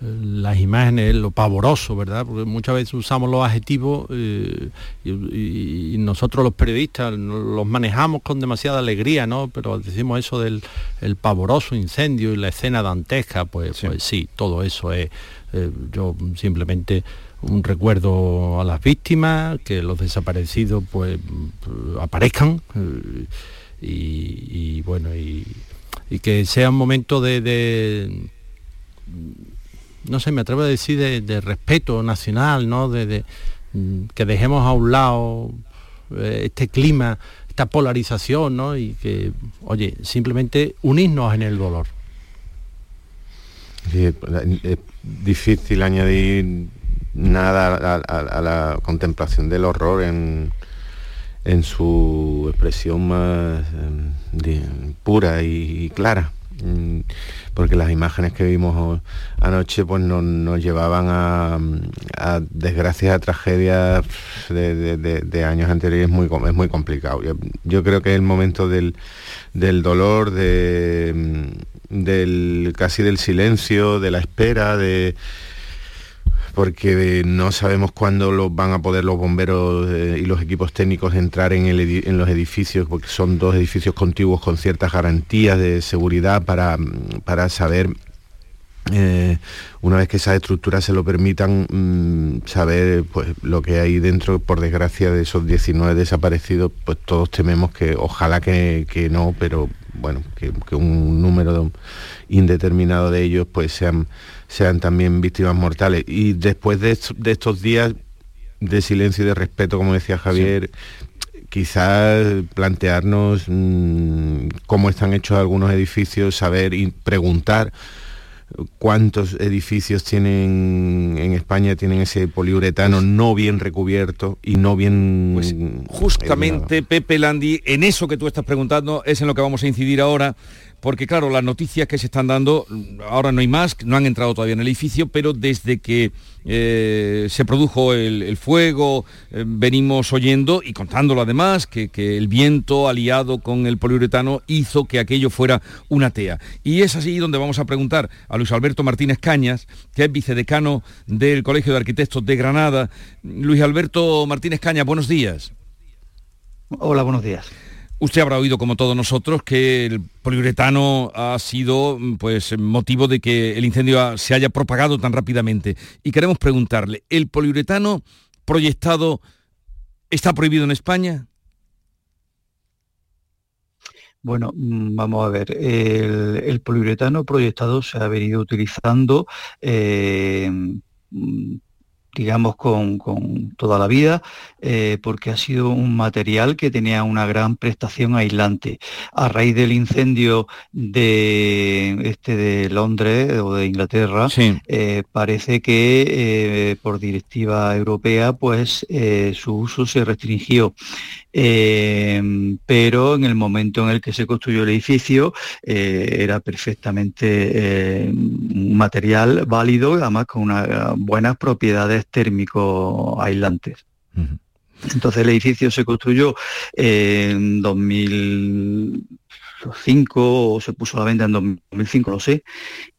Las imágenes, lo pavoroso, ¿verdad? Porque muchas veces usamos los adjetivos eh, y, nosotros los periodistas los manejamos con demasiada alegría, ¿no? Pero decimos eso del el pavoroso incendio y la escena dantesca, pues sí, pues sí todo eso es. eh, yo simplemente un recuerdo a las víctimas, que los desaparecidos pues aparezcan eh, y, y, bueno y, y que sea un momento de, de, no sé me atrevo a decir de, respeto nacional no de, mm, que dejemos a un lado eh, este clima esta polarización no y que oye simplemente unirnos en el dolor. Es difícil añadir nada a, la contemplación del horror en, en su expresión más em, pura y, clara. Mm, Porque las imágenes que vimos anoche pues nos, nos llevaban a, desgracias, a tragedias de, años anteriores, es muy, es muy complicado. Yo, creo que el momento del, del dolor, de, del casi del silencio, de la espera, de porque no sabemos cuándo los van a poder los bomberos eh, y los equipos técnicos entrar en los edificios, porque son dos edificios contiguos con ciertas garantías de seguridad para, mm, para saber eh, una vez que esas estructuras se lo permitan, mm, saber pues, lo que hay dentro, por desgracia, de esos 19 desaparecidos, pues todos tememos que ojalá que, que no, pero bueno, que, que un número indeterminado de ellos pues sean, sean también víctimas mortales. Y después de estos días de silencio y de respeto, como decía Javier, quizás plantearnos mm, cómo están hechos algunos edificios, saber y preguntar cuántos edificios tienen en España tienen ese poliuretano no bien recubierto y no bien Justamente, Pepe Landi, en eso que tú estás preguntando es en lo que vamos a incidir ahora, porque claro, las noticias que se están dando, ahora no hay más, no han entrado todavía en el edificio, pero desde que eh, se produjo el, fuego, eh, venimos oyendo y contándolo además, que, el viento aliado con el poliuretano hizo que aquello fuera una tea. Y es así donde vamos a preguntar a Luis Alberto Martínez Cañas, que es vicedecano del Colegio de Arquitectos de Granada. Luis Alberto Martínez Cañas, buenos días. Hola, buenos días. Usted habrá oído, como todos nosotros, que el poliuretano ha sido pues, motivo de que el incendio se haya propagado tan rápidamente. Y queremos preguntarle, ¿el poliuretano proyectado está prohibido en España? Bueno, mm, vamos a ver, el, poliuretano proyectado se ha venido utilizando eh, mm, digamos, con, toda la vida, eh, porque ha sido un material que tenía una gran prestación aislante. A raíz del incendio de, este de Londres o de Inglaterra, eh, parece que eh, por directiva europea, pues su uso se restringió. Em, pero en el momento en el que se construyó el edificio eh, era perfectamente un eh, material válido, además con unas buenas propiedades térmico aislantes. Entonces el edificio se construyó en 2005 o se puso a la venta en 2005, no sé,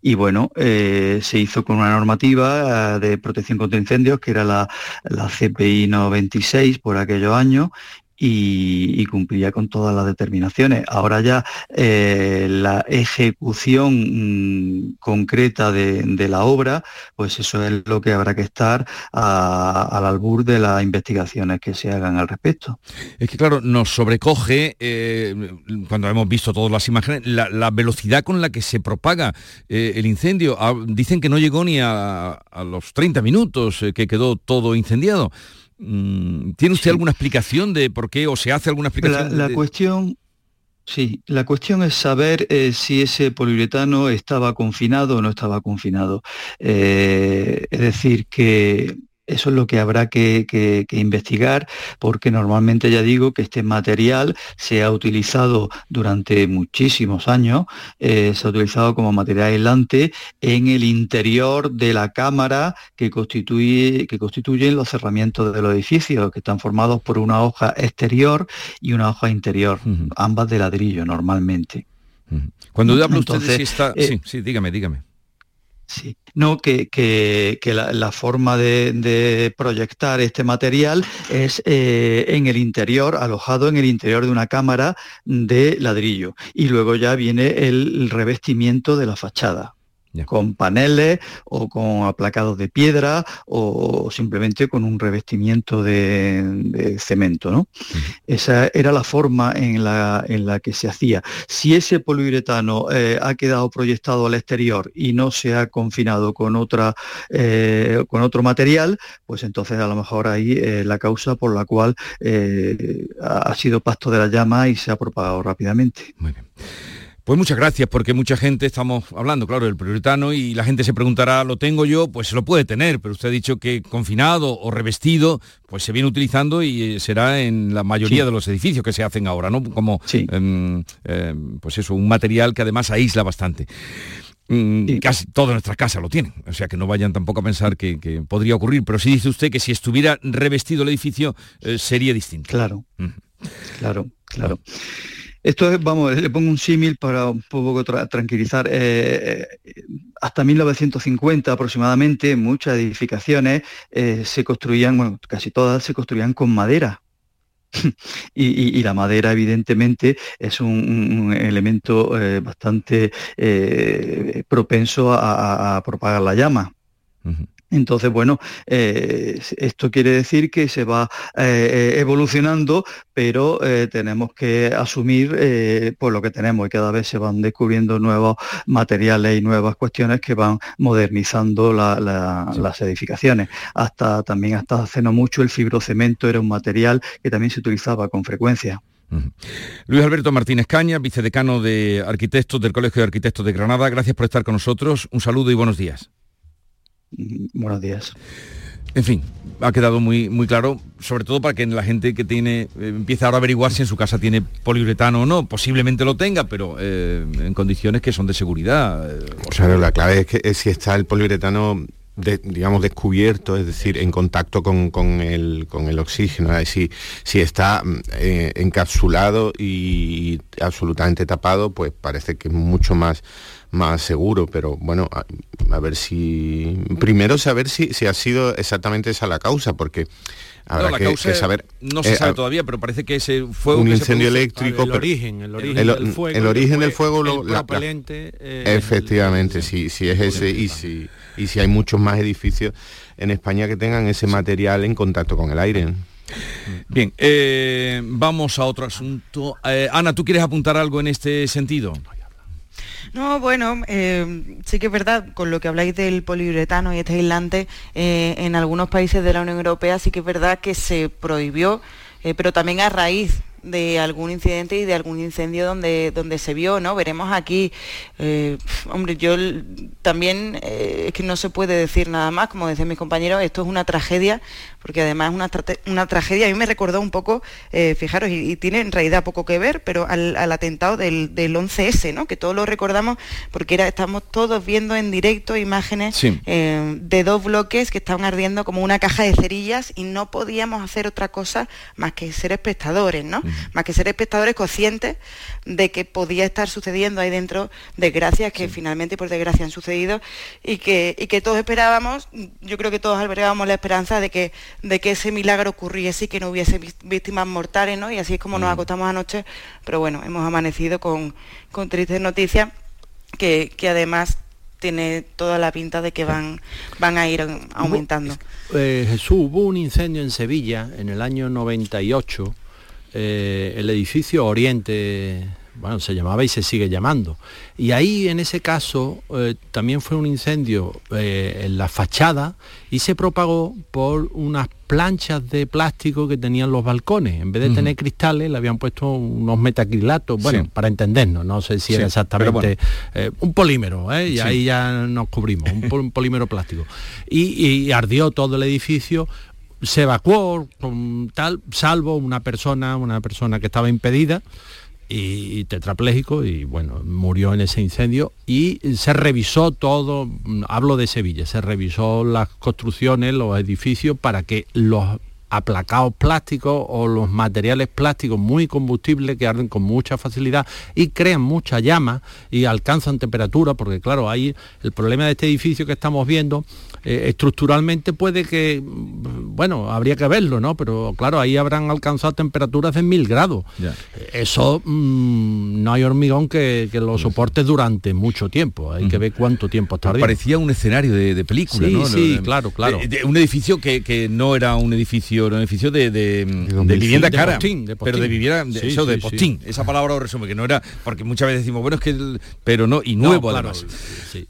y bueno, eh, se hizo con una normativa de protección contra incendios que era la, la CPI 96 por aquellos años y, cumplía con todas las determinaciones. Ahora ya eh, la ejecución mm, concreta de, la obra, pues eso es lo que habrá que estar al albur de las investigaciones que se hagan al respecto. Es que claro, nos sobrecoge, eh, cuando hemos visto todas las imágenes, la, velocidad con la que se propaga eh, el incendio. Ah, dicen que no llegó ni a, a los 30 minutos que quedó todo incendiado. Mm, ¿Tiene usted alguna explicación de por qué o se hace alguna explicación? La, cuestión, sí, la cuestión es saber eh, si ese poliuretano estaba confinado o no estaba confinado. Eh, es decir, que eso es lo que habrá que, investigar, porque normalmente ya digo que este material se ha utilizado durante muchísimos años, eh, se ha utilizado como material aislante en el interior de la cámara que, constituye, que constituyen los cerramientos de los edificios, que están formados por una hoja exterior y una hoja interior, ambas de ladrillo normalmente. Cuando habla usted de si está... Eh, sí, sí, dígame, dígame. No, que, la, forma de, proyectar este material es eh, en el interior, alojado en el interior de una cámara de ladrillo. Y luego ya viene el revestimiento de la fachada con paneles o con aplacados de piedra o simplemente con un revestimiento de, cemento. ¿no? Esa era la forma en la, en la, que se hacía. Si ese poliuretano eh, ha quedado proyectado al exterior y no se ha confinado con, otra, eh, con otro material, pues entonces a lo mejor ahí es la causa por la cual eh, ha sido pasto de la llama y se ha propagado rápidamente. Muy bien. Pues muchas gracias, porque mucha gente, estamos hablando, claro, del prioritano y la gente se preguntará, ¿lo tengo yo? Pues se lo puede tener, pero usted ha dicho que confinado o revestido, pues se viene utilizando y eh, será en la mayoría de los edificios que se hacen ahora, ¿no? Como, em, em, pues eso, un material que además aísla bastante. Mm, casi todas nuestras casas lo tienen, o sea que no vayan tampoco a pensar que, podría ocurrir, pero sí dice usted que si estuviera revestido el edificio eh, sería distinto. Claro, claro, claro. Esto es, vamos, le pongo un símil para un poco tranquilizar. Eh, eh, hasta 1950 aproximadamente, muchas edificaciones eh, se construían, bueno, casi todas se construían con madera. y, la madera, evidentemente, es un, elemento bastante propenso a, propagar la llama. Entonces, bueno, eh, esto quiere decir que se va eh, eh, evolucionando, pero tenemos que asumir por lo que tenemos y cada vez se van descubriendo nuevos materiales y nuevas cuestiones que van modernizando las edificaciones. Hasta también hasta hace no mucho el fibrocemento era un material que también se utilizaba con frecuencia. Luis Alberto Martínez Caña, vicedecano de arquitectos del Colegio de Arquitectos de Granada, gracias por estar con nosotros. Un saludo y buenos días. Buenos días. En fin, ha quedado muy, muy claro, sobre todo para que la gente que tiene, eh, empiece ahora a averiguar si en su casa tiene poliuretano o no, posiblemente lo tenga, pero eh, en condiciones que son de seguridad. eh, Claro, la clave es que es si está el poliuretano de- digamos descubierto, es decir, en contacto con, con el, con el oxígeno, es decir, si está mm, eh, encapsulado y absolutamente tapado, pues parece que es mucho más más seguro, pero bueno, a, a ver si primero saber si, si ha sido exactamente esa la causa, porque habrá No, la que, causa que saber no se eh, sabe a- todavía, pero parece que ese fuego un que incendio eléctrico el pero- origen, el origen el, del fuego, el origen del fuego lo- el la- la- propelente, eh, efectivamente si, si es ese y si y si hay muchos más edificios en España que tengan ese material en contacto con el aire Bien, eh, vamos a otro asunto. Eh, Ana, ¿tú quieres apuntar algo en este sentido? No, bueno, eh, sí que es verdad, con lo que habláis del poliuretano y este aislante, eh, en algunos países de la Unión Europea sí que es verdad que se prohibió, eh, pero también a raíz de algún incidente y de algún incendio donde, donde se vio, ¿no? Veremos aquí, eh, hombre, yo también eh, es que no se puede decir nada más, como decían mis compañeros, esto es una tragedia, porque además es una, trate- una tragedia, a mí me recordó un poco, eh, fijaros, y, y tiene en realidad poco que ver, pero al, al atentado del, del 11S, ¿no? Que todos lo recordamos porque era, estamos todos viendo en directo imágenes Sí. de dos bloques que estaban ardiendo como una caja de cerillas y no podíamos hacer otra cosa más que ser espectadores, ¿no? Más que ser espectadores conscientes de que podía estar sucediendo ahí dentro desgracias que finalmente por desgracia han sucedido y que, y que todos esperábamos, yo creo que todos albergábamos la esperanza de que, de que ese milagro ocurriese y que no hubiese víctimas mortales, ¿no? Y así es como nos acostamos anoche, pero bueno, hemos amanecido con, con tristes noticias que, que además tiene toda la pinta de que van, van a ir aumentando. Eh, Jesús, hubo un incendio en Sevilla en el año 98, eh, el edificio Oriente, bueno, se llamaba y se sigue llamando. Y ahí en ese caso eh, también fue un incendio eh, en la fachada y se propagó por unas planchas de plástico que tenían los balcones. En vez de tener cristales, le habían puesto unos metacrilatos, bueno, Sí. para entendernos, no sé si Sí, era exactamente bueno. eh, un polímero, ¿eh? y Sí. ahí ya nos cubrimos, un, pol- un polímero plástico. Y, y ardió todo el edificio, se evacuó con tal, salvo una persona, una persona que estaba impedida y, tetrapléjico y bueno, murió en ese incendio y se revisó todo, hablo de Sevilla, se revisó las construcciones, los edificios para que los aplacados plásticos o los materiales plásticos muy combustibles que arden con mucha facilidad y crean mucha llama y alcanzan temperatura, porque claro, ahí el problema de este edificio que estamos viendo, eh, estructuralmente puede que, bueno, habría que verlo, ¿no? Pero claro, ahí habrán alcanzado temperaturas de mil grados. Eso mm, no hay hormigón que, que lo soporte durante mucho tiempo. Hay que ver cuánto tiempo está ardiendo. Parecía un escenario de, de película, Sí, ¿no? sí, claro, claro. de- de un edificio que, que no era un edificio, era un edificio de, de- vivienda cara. postín, Pero de vivienda, Sí, eso, de postín. Esa palabra lo resume, que no era, porque muchas veces decimos, bueno, es que, el- pero no, y No, nuevo claro, además.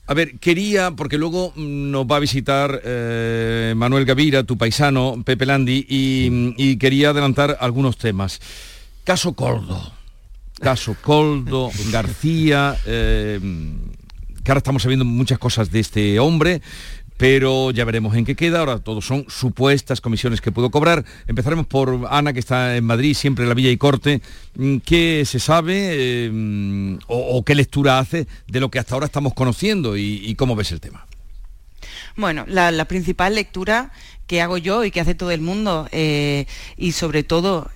A ver, quería, porque luego mm, nos va a visitar eh, Manuel Gavira, tu paisano, Pepe Landi, y, quería adelantar algunos temas. Caso Coldo. Caso Coldo, García, eh, que ahora estamos sabiendo muchas cosas de este hombre, pero ya veremos en qué queda. Ahora todos son supuestas comisiones que pudo cobrar. Empezaremos por Ana, que está en Madrid, siempre en la Villa y Corte. Mm, ¿Qué se sabe eh, o, o qué lectura hace de lo que hasta ahora estamos conociendo y, y cómo ves el tema? Bueno, la, principal lectura que hago yo y que hace todo el mundo, eh, y sobre todo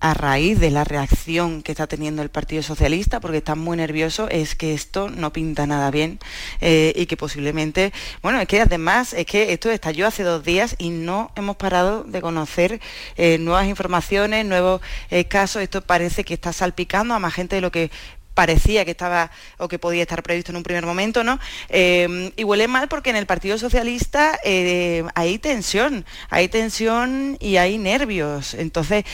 a raíz de la reacción que está teniendo el Partido Socialista, porque está muy nervioso, es que esto no pinta nada bien eh, y que posiblemente, bueno, es que además es que esto estalló hace dos días y no hemos parado de conocer eh, nuevas informaciones, nuevos casos, esto parece que está salpicando a más gente de lo que parecía que estaba o que podía estar previsto en un primer momento, ¿no? Eh, y huele mal porque en el Partido Socialista eh, hay tensión, hay tensión y hay nervios. Entonces,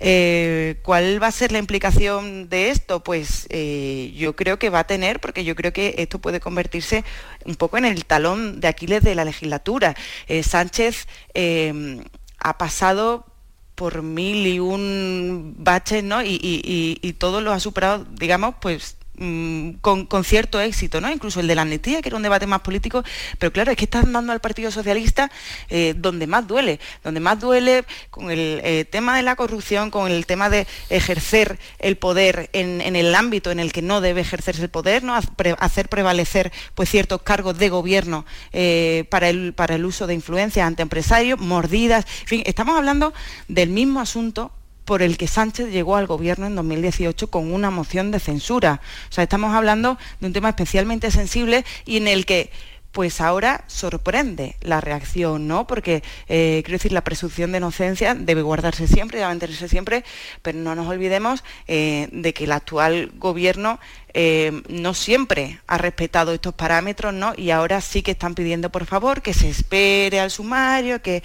eh, ¿cuál va a ser la implicación de esto? Pues eh, yo creo que va a tener, porque yo creo que esto puede convertirse un poco en el talón de Aquiles de la legislatura. Sánchez eh, ha pasado por mil y un baches, ¿no? Y, y, y, y todo lo ha superado, digamos, pues Mm, con, cierto éxito, ¿no? Incluso el de la amnistía, que era un debate más político, pero claro, es que están dando al Partido Socialista eh, donde más duele, donde más duele con el eh, tema de la corrupción, con el tema de ejercer el poder en, el ámbito en el que no debe ejercerse el poder, ¿no? hacer prevalecer pues ciertos cargos de gobierno eh, para, el, uso de influencia ante empresarios, mordidas, en fin, estamos hablando del mismo asunto por el que Sánchez llegó al gobierno en 2018 con una moción de censura. O sea, estamos hablando de un tema especialmente sensible y en el que pues ahora sorprende la reacción, ¿no? Porque, eh, quiero decir, la presunción de inocencia debe guardarse siempre, debe mantenerse siempre, pero no nos olvidemos eh, de que el actual gobierno eh, no siempre ha respetado estos parámetros, ¿no? Y ahora sí que están pidiendo, por favor, que se espere al sumario, que...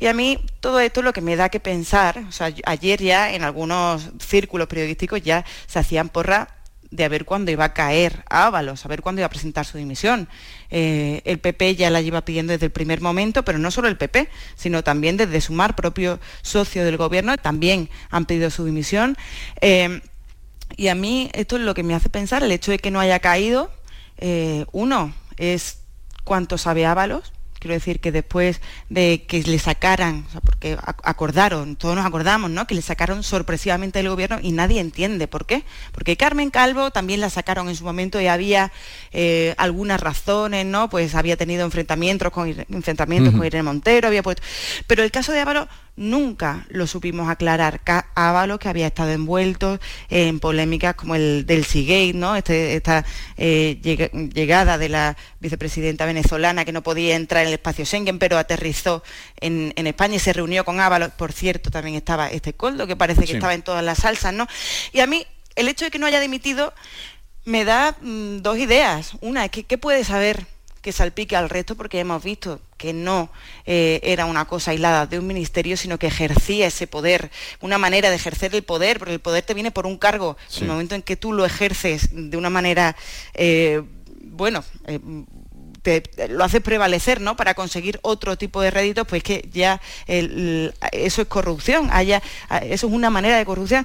Y a mí todo esto es lo que me da que pensar, o sea, ayer ya en algunos círculos periodísticos ya se hacían porra de a ver cuándo iba a caer Ábalos, a ver cuándo iba a presentar su dimisión. Eh, el PP ya la lleva pidiendo desde el primer momento, pero no solo el PP, sino también desde Sumar, propio socio del gobierno, también han pedido su dimisión. Eh, y a mí esto es lo que me hace pensar, el hecho de que no haya caído, eh, uno, es cuánto sabe Ábalos, Quiero decir que después de que le sacaran, porque acordaron, todos nos acordamos, ¿no? Que le sacaron sorpresivamente del gobierno y nadie entiende por qué. Porque Carmen Calvo también la sacaron en su momento y había eh, algunas razones, ¿no? Pues había tenido enfrentamientos con, enfrentamientos con Irene Montero, había puesto... Pero el caso de Ávalo nunca lo supimos aclarar. Ábalos, que había estado envuelto en polémicas como el del Seagate, ¿no? Este, esta eh, llegada de la vicepresidenta venezolana que no podía entrar en el espacio Schengen, pero aterrizó en, España y se reunió con Ábalos. Por cierto, también estaba este Coldo, que parece que estaba en todas las salsas, ¿no? Y a mí, el hecho de que no haya dimitido me da mm, dos ideas. Una, es que ¿qué puede saber que salpique al resto porque hemos visto que no eh, era una cosa aislada de un ministerio, sino que ejercía ese poder, una manera de ejercer el poder, porque el poder te viene por un cargo. En el momento en que tú lo ejerces de una manera, eh, bueno, eh, lo haces prevalecer, ¿no? Para conseguir otro tipo de réditos, pues que ya eso es corrupción, haya, eso es una manera de corrupción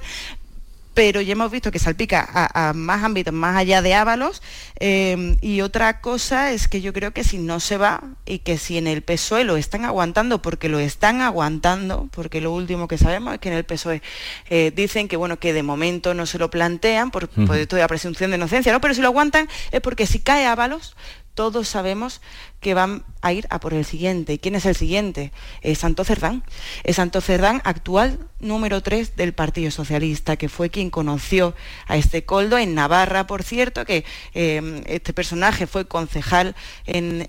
pero ya hemos visto que salpica a, más ámbitos más allá de Ábalos. Eh, y otra cosa es que yo creo que si no se va y que si en el PSOE lo están aguantando, porque lo están aguantando, porque lo último que sabemos es que en el PSOE eh, dicen que bueno, que de momento no se lo plantean por, esto de la presunción de inocencia, ¿no? Pero si lo aguantan es porque si cae Ábalos, todos sabemos que van a ir a por el siguiente. ¿Y quién es el siguiente? Es Santo Cerdán. Es Santo Cerdán, actual número 3 del Partido Socialista, que fue quien conoció a este coldo en Navarra, por cierto, que eh, este personaje fue concejal en,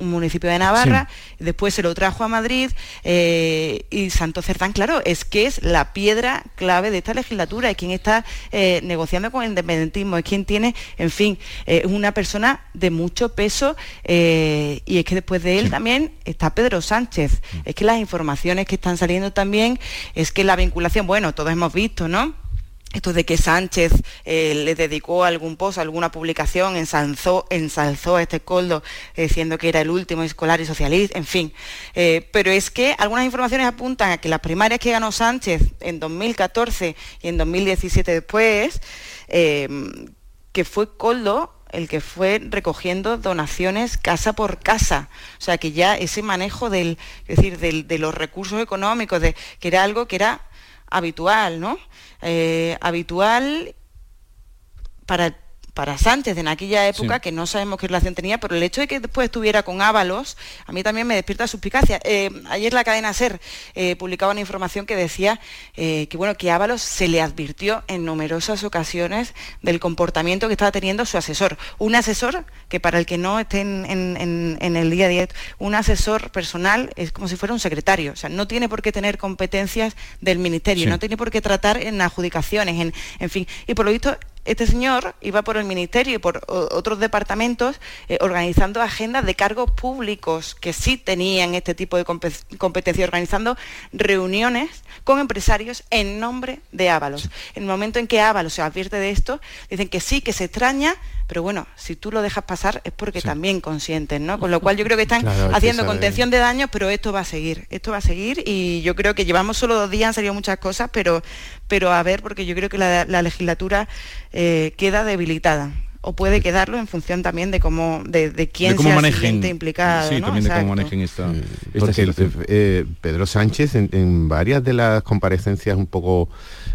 un municipio de Navarra, después se lo trajo a Madrid eh, y Santo Cerdán, claro, es que es la piedra clave de esta legislatura, es quien está eh, negociando con el independentismo, es quien tiene, en fin, es una persona de mucho peso eh, y es que después de él también está Pedro Sánchez. Mm. Es que las informaciones que están saliendo también es que la vinculación, bueno, todos hemos visto, ¿no? esto de que Sánchez eh, le dedicó algún post, alguna publicación, ensalzó, ensalzó a este coldo diciendo que era el último escolar y socialista, en fin. Eh, pero es que algunas informaciones apuntan a que las primarias que ganó Sánchez en 2014 y en 2017 después, que fue coldo el que fue recogiendo donaciones casa por casa. O sea, que ya ese manejo del, decir, de los recursos económicos, de, que era algo que era habitual, ¿no? Eh, habitual para para Sánchez en aquella época, que no sabemos qué relación tenía, pero el hecho de que después estuviera con Ábalos, a mí también me despierta suspicacia. Eh, ayer la cadena SER eh, publicaba una información que decía eh, que bueno, que Ábalos se le advirtió en numerosas ocasiones del comportamiento que estaba teniendo su asesor. Un asesor que para el que no esté en, el día a día, un asesor personal es como si fuera un secretario, o sea, no tiene por qué tener competencias del ministerio, no tiene por qué tratar en adjudicaciones, en, en fin. Y por lo visto este señor iba por el ministerio y por otros departamentos eh, organizando agendas de cargos públicos que sí tenían este tipo de competencia, organizando reuniones con empresarios en nombre de Ábalos. En el momento en que Ábalos se advierte de esto, dicen que sí, que se extraña, pero bueno, si tú lo dejas pasar es porque también consientes, ¿no? Con lo cual yo creo que están Claro, hay que haciendo contención de daños, pero esto va a seguir, esto va a seguir y yo creo que llevamos solo dos días, han salido muchas cosas, pero, pero a ver, porque yo creo que la, la legislatura eh, queda debilitada. O puede quedarlo en función también de cómo, de, de quién de cómo sea manejen implicado. sí ¿no? también de cómo manejen esta, esta Porque eh, Pedro Sánchez en, en varias de las comparecencias un poco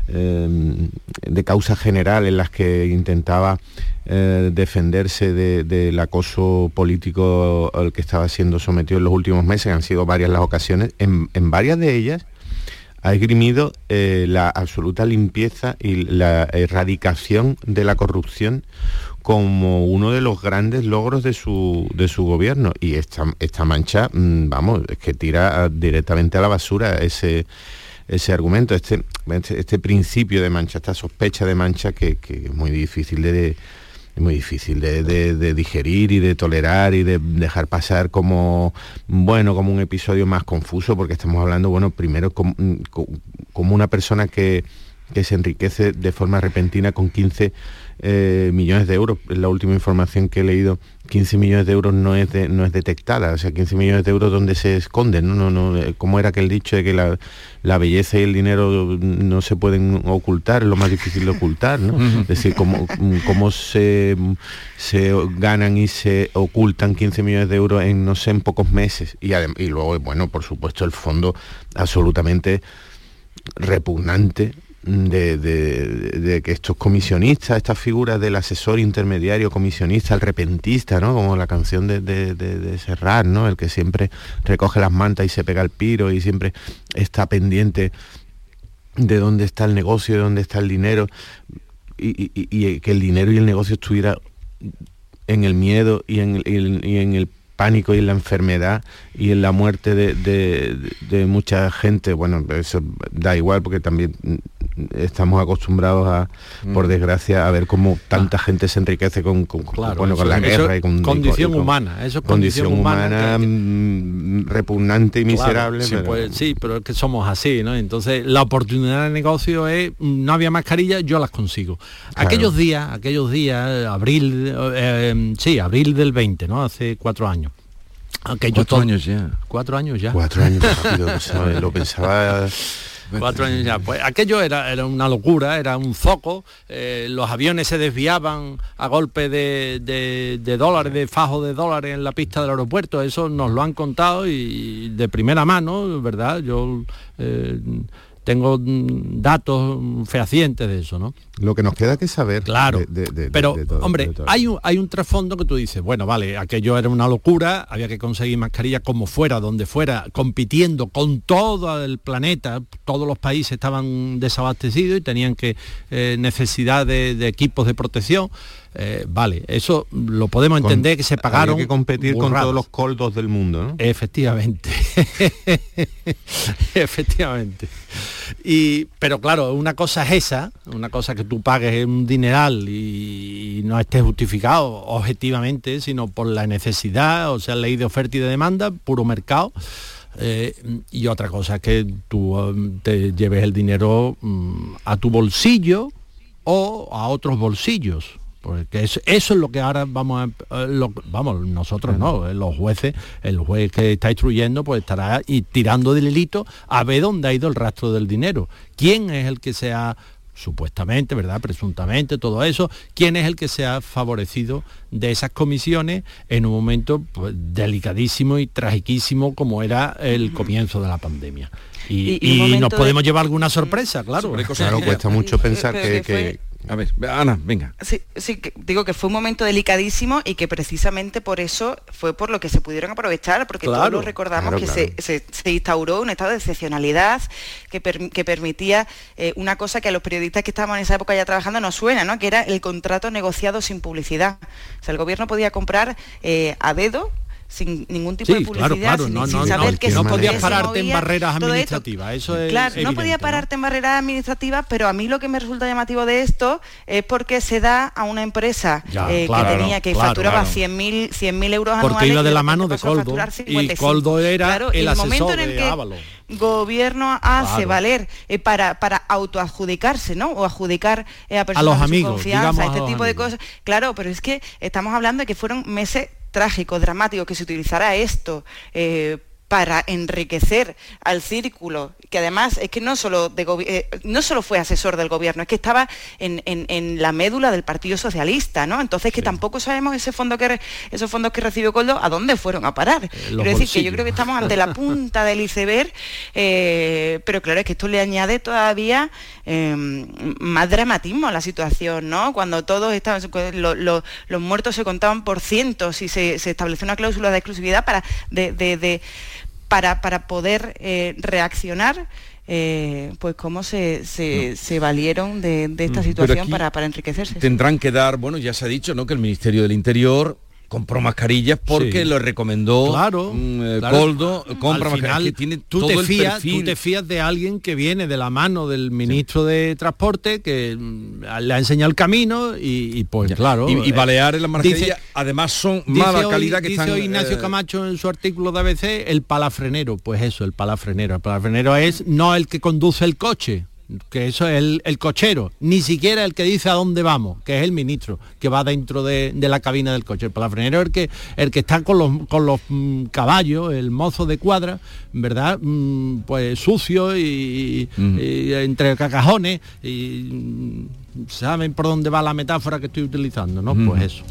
eh, de causa general en las que intentaba eh, defenderse de- del acoso político al que estaba siendo sometido en los últimos meses, han sido varias las ocasiones, en, en varias de ellas ha esgrimido eh, la absoluta limpieza y la erradicación de la corrupción como uno de los grandes logros de su, de su gobierno. Y esta, esta mancha, mm, vamos, es que tira directamente a la basura ese, ese argumento, este, este, este principio de mancha, esta sospecha de mancha que, que es muy difícil de, es muy difícil de, de- digerir y de tolerar y de dejar pasar como bueno como un episodio más confuso porque estamos hablando bueno primero como, como una persona que, que se enriquece de forma repentina con 15 eh, millones de euros. La última información que he leído. 15 millones de euros no es de- no es detectada. O sea 15 millones de euros donde se esconden no no no eh, como era aquel dicho de que la, la belleza y el dinero no se pueden ocultar es lo más difícil de ocultar ¿no? es decir cómo, cómo se, se ganan y se ocultan 15 millones de euros en no sé en pocos meses y luego bueno por supuesto el fondo absolutamente repugnante de, de- que estos comisionistas, estas figuras del asesor intermediario comisionista, el repentista, ¿no? Como la canción de, de, Serrat, ¿no? El que siempre recoge las mantas y se pega el piro y siempre está pendiente de dónde está el negocio, de dónde está el dinero, y, y- que el dinero y el negocio estuviera en el miedo y en- y en el pánico y en la enfermedad y en la muerte de, de- de mucha gente, bueno, eso da igual porque también mm, estamos acostumbrados a, por Mm. desgracia, a ver cómo tanta gente se enriquece con, con- Claro, bueno, con la guerra y con... condición con- y con- humana, eso es condición humana que- mm, repugnante y Claro, miserable. sí, pero- pues, sí, pero es que somos así, ¿no? Entonces, la oportunidad de negocio es, no había mascarilla, yo las consigo. Claro. Aquellos días, aquellos días, eh, abril, eh, sí, abril del 20, ¿no? Hace cuatro años. Cuatro todo- años ya. Cuatro años ya. Cuatro años rápido, lo pensaba... Cuatro años ya. Pues aquello era, era una locura, era un zoco. eh, los aviones se desviaban a golpe de, de- de dólares, de fajo de dólares en la pista del aeropuerto. Eso nos lo han contado y de primera mano, ¿verdad? Yo eh, tengo mm, datos fehacientes de eso, ¿no? Lo que nos queda que saber. Claro, de- de- de- pero todo- hombre, todo. hay un, hay un trasfondo que tú dices, bueno, vale, aquello era una locura, había que conseguir mascarilla como fuera, donde fuera, compitiendo con todo el planeta, todos los países estaban desabastecidos y tenían que eh, necesidad de equipos de protección. Eh, vale, eso lo podemos Con- entender que se pagaron. Había que competir con todos los coldos del mundo, ¿no? Efectivamente. Efectivamente. Y, pero claro, una cosa es esa, una cosa que tú pagues un dineral y, no esté justificado objetivamente, sino por la necesidad, o sea, ley de oferta y de demanda, puro mercado. Eh, y otra cosa es que tú um, te lleves el dinero mm, a tu bolsillo o a otros bolsillos. Porque eso, eso es lo que ahora vamos a... eh, lo- vamos, nosotros no, eh, los jueces, el juez que está instruyendo pues estará y tirando del hilito a ver dónde ha ido el rastro del dinero. ¿Quién es el que se ha supuestamente, ¿verdad? Presuntamente, todo eso, quién es el que se ha favorecido de esas comisiones en un momento pues, delicadísimo y tragiquísimo como era el comienzo de la pandemia. Y, Y- y un y momento nos de- podemos llevar alguna sorpresa, claro. Sobre cosas Claro, que- cuesta mucho pensar pero que... que fue- que- A ver, Ana, venga. Sí, sí, que- digo que fue un momento delicadísimo y que precisamente por eso fue por lo que se pudieron aprovechar, porque Claro, todos recordamos claro, que claro. Se, se- se instauró un estado de excepcionalidad que, per- que permitía eh, una cosa que a los periodistas que estábamos en esa época ya trabajando nos suena, ¿no? que era el contrato negociado sin publicidad. O sea, el gobierno podía comprar eh, a dedo sin ningún tipo de publicidad, claro, sin, no, sin no, saber no, que no se- podías pararte en barreras administrativas, eso es Claro, no evidente, podía pararte en barreras administrativas, pero a mí lo que me resulta llamativo de esto es porque se da a una empresa Ya, eh, claro, que tenía que claro, facturaba claro. 100.000 100.000 euros Porque anuales iba de la mano de a Coldo y 55. Coldo era Claro, el momento asesor en el de que gobierno hace Claro. valer eh, para, para autoadjudicarse, ¿no? O adjudicar eh, a personas los de su amigos, confianza, digamos, a este los tipo de amigos. cosas. Claro, pero es que estamos hablando de que fueron meses trágicos, dramáticos, que se utilizara esto eh, para enriquecer al círculo, que además es que no solo, de eh, no solo fue asesor del gobierno, es que estaba en, en- en la médula del Partido Socialista, ¿no? Entonces que tampoco sabemos ese fondo que esos fondos que recibió Coldo a dónde fueron a parar. los Quiero decir que yo creo que estamos ante la punta del iceberg, eh, pero claro, es que esto le añade todavía eh, más dramatismo a la situación, ¿no? Cuando todos estaban, lo- lo- los muertos se contaban por cientos y se, se estableció una cláusula de exclusividad para, de, de- de- para, para poder eh, reaccionar. eh, pues cómo se, se, se valieron de, de esta Mm, situación aquí para, para enriquecerse. Tendrán que dar, bueno, ya se ha dicho, ¿no? Que el Ministerio del Interior compró mascarillas porque Sí. lo recomendó Claro, mm, eh, claro. Coldo, compra Al final, mascarillas que tiene tú todo te fías, tú te fías de alguien que viene de la mano del ministro de Transporte que mm, le ha enseñado el camino y, y, pues claro. Y, y eh, Baleares, las mascarillas, dice- además son mala hoy- calidad que dice están... hoy Ignacio eh, Camacho en su artículo de ABC, el palafrenero, pues eso, el palafrenero. El palafrenero es no el que conduce el coche, que eso es el, el cochero, ni siquiera el que dice a dónde vamos, que es el ministro, que va dentro de, de la cabina del coche. El palafrenero es el que, el que está con los, con los mm, caballos, el mozo de cuadra, ¿verdad? Mm, pues sucio y, y entre cacajones y saben por dónde va la metáfora que estoy utilizando, ¿no? Pues eso.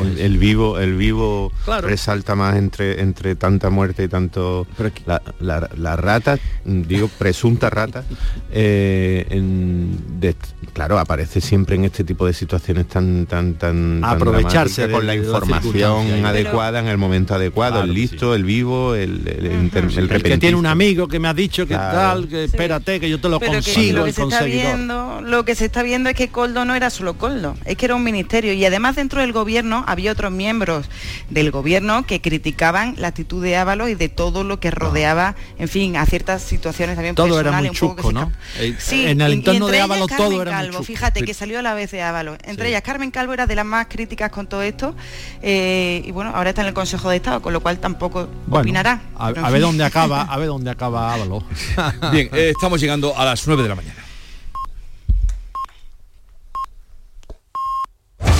El, el vivo, el vivo Claro. resalta más entre, entre tanta muerte y tanto la, la- la rata, digo presunta rata, eh, en- de- claro, aparece siempre en este tipo de situaciones tan tan tan, Aprovecharse con la de la información adecuada en el momento adecuado, Claro el listo, el vivo, el, el, inter- el el que tiene un amigo que me ha dicho que Claro. tal, que espérate, que yo te lo Pero que consigo, lo que el se está viendo, lo que se está viendo es que Coldo no era solo Coldo, es que era un ministerio y además dentro del gobierno había otros miembros del gobierno que criticaban la actitud de Ábalos y de todo lo que rodeaba, en fin, a ciertas situaciones también Todo era personales muy un poco que chusco, ¿no? Eh, Sí, en el entorno de Ábalos Carmen todo era muy Calvo, chusco. fíjate que salió a la vez de Ábalos. Entre ellas Carmen Calvo era de las más críticas con todo esto eh, y bueno, ahora está en el Consejo de Estado, con lo cual tampoco Bueno, opinará. A, ver dónde acaba, a ver dónde acaba Ábalos. Bien, eh, estamos llegando a las 9 de la mañana.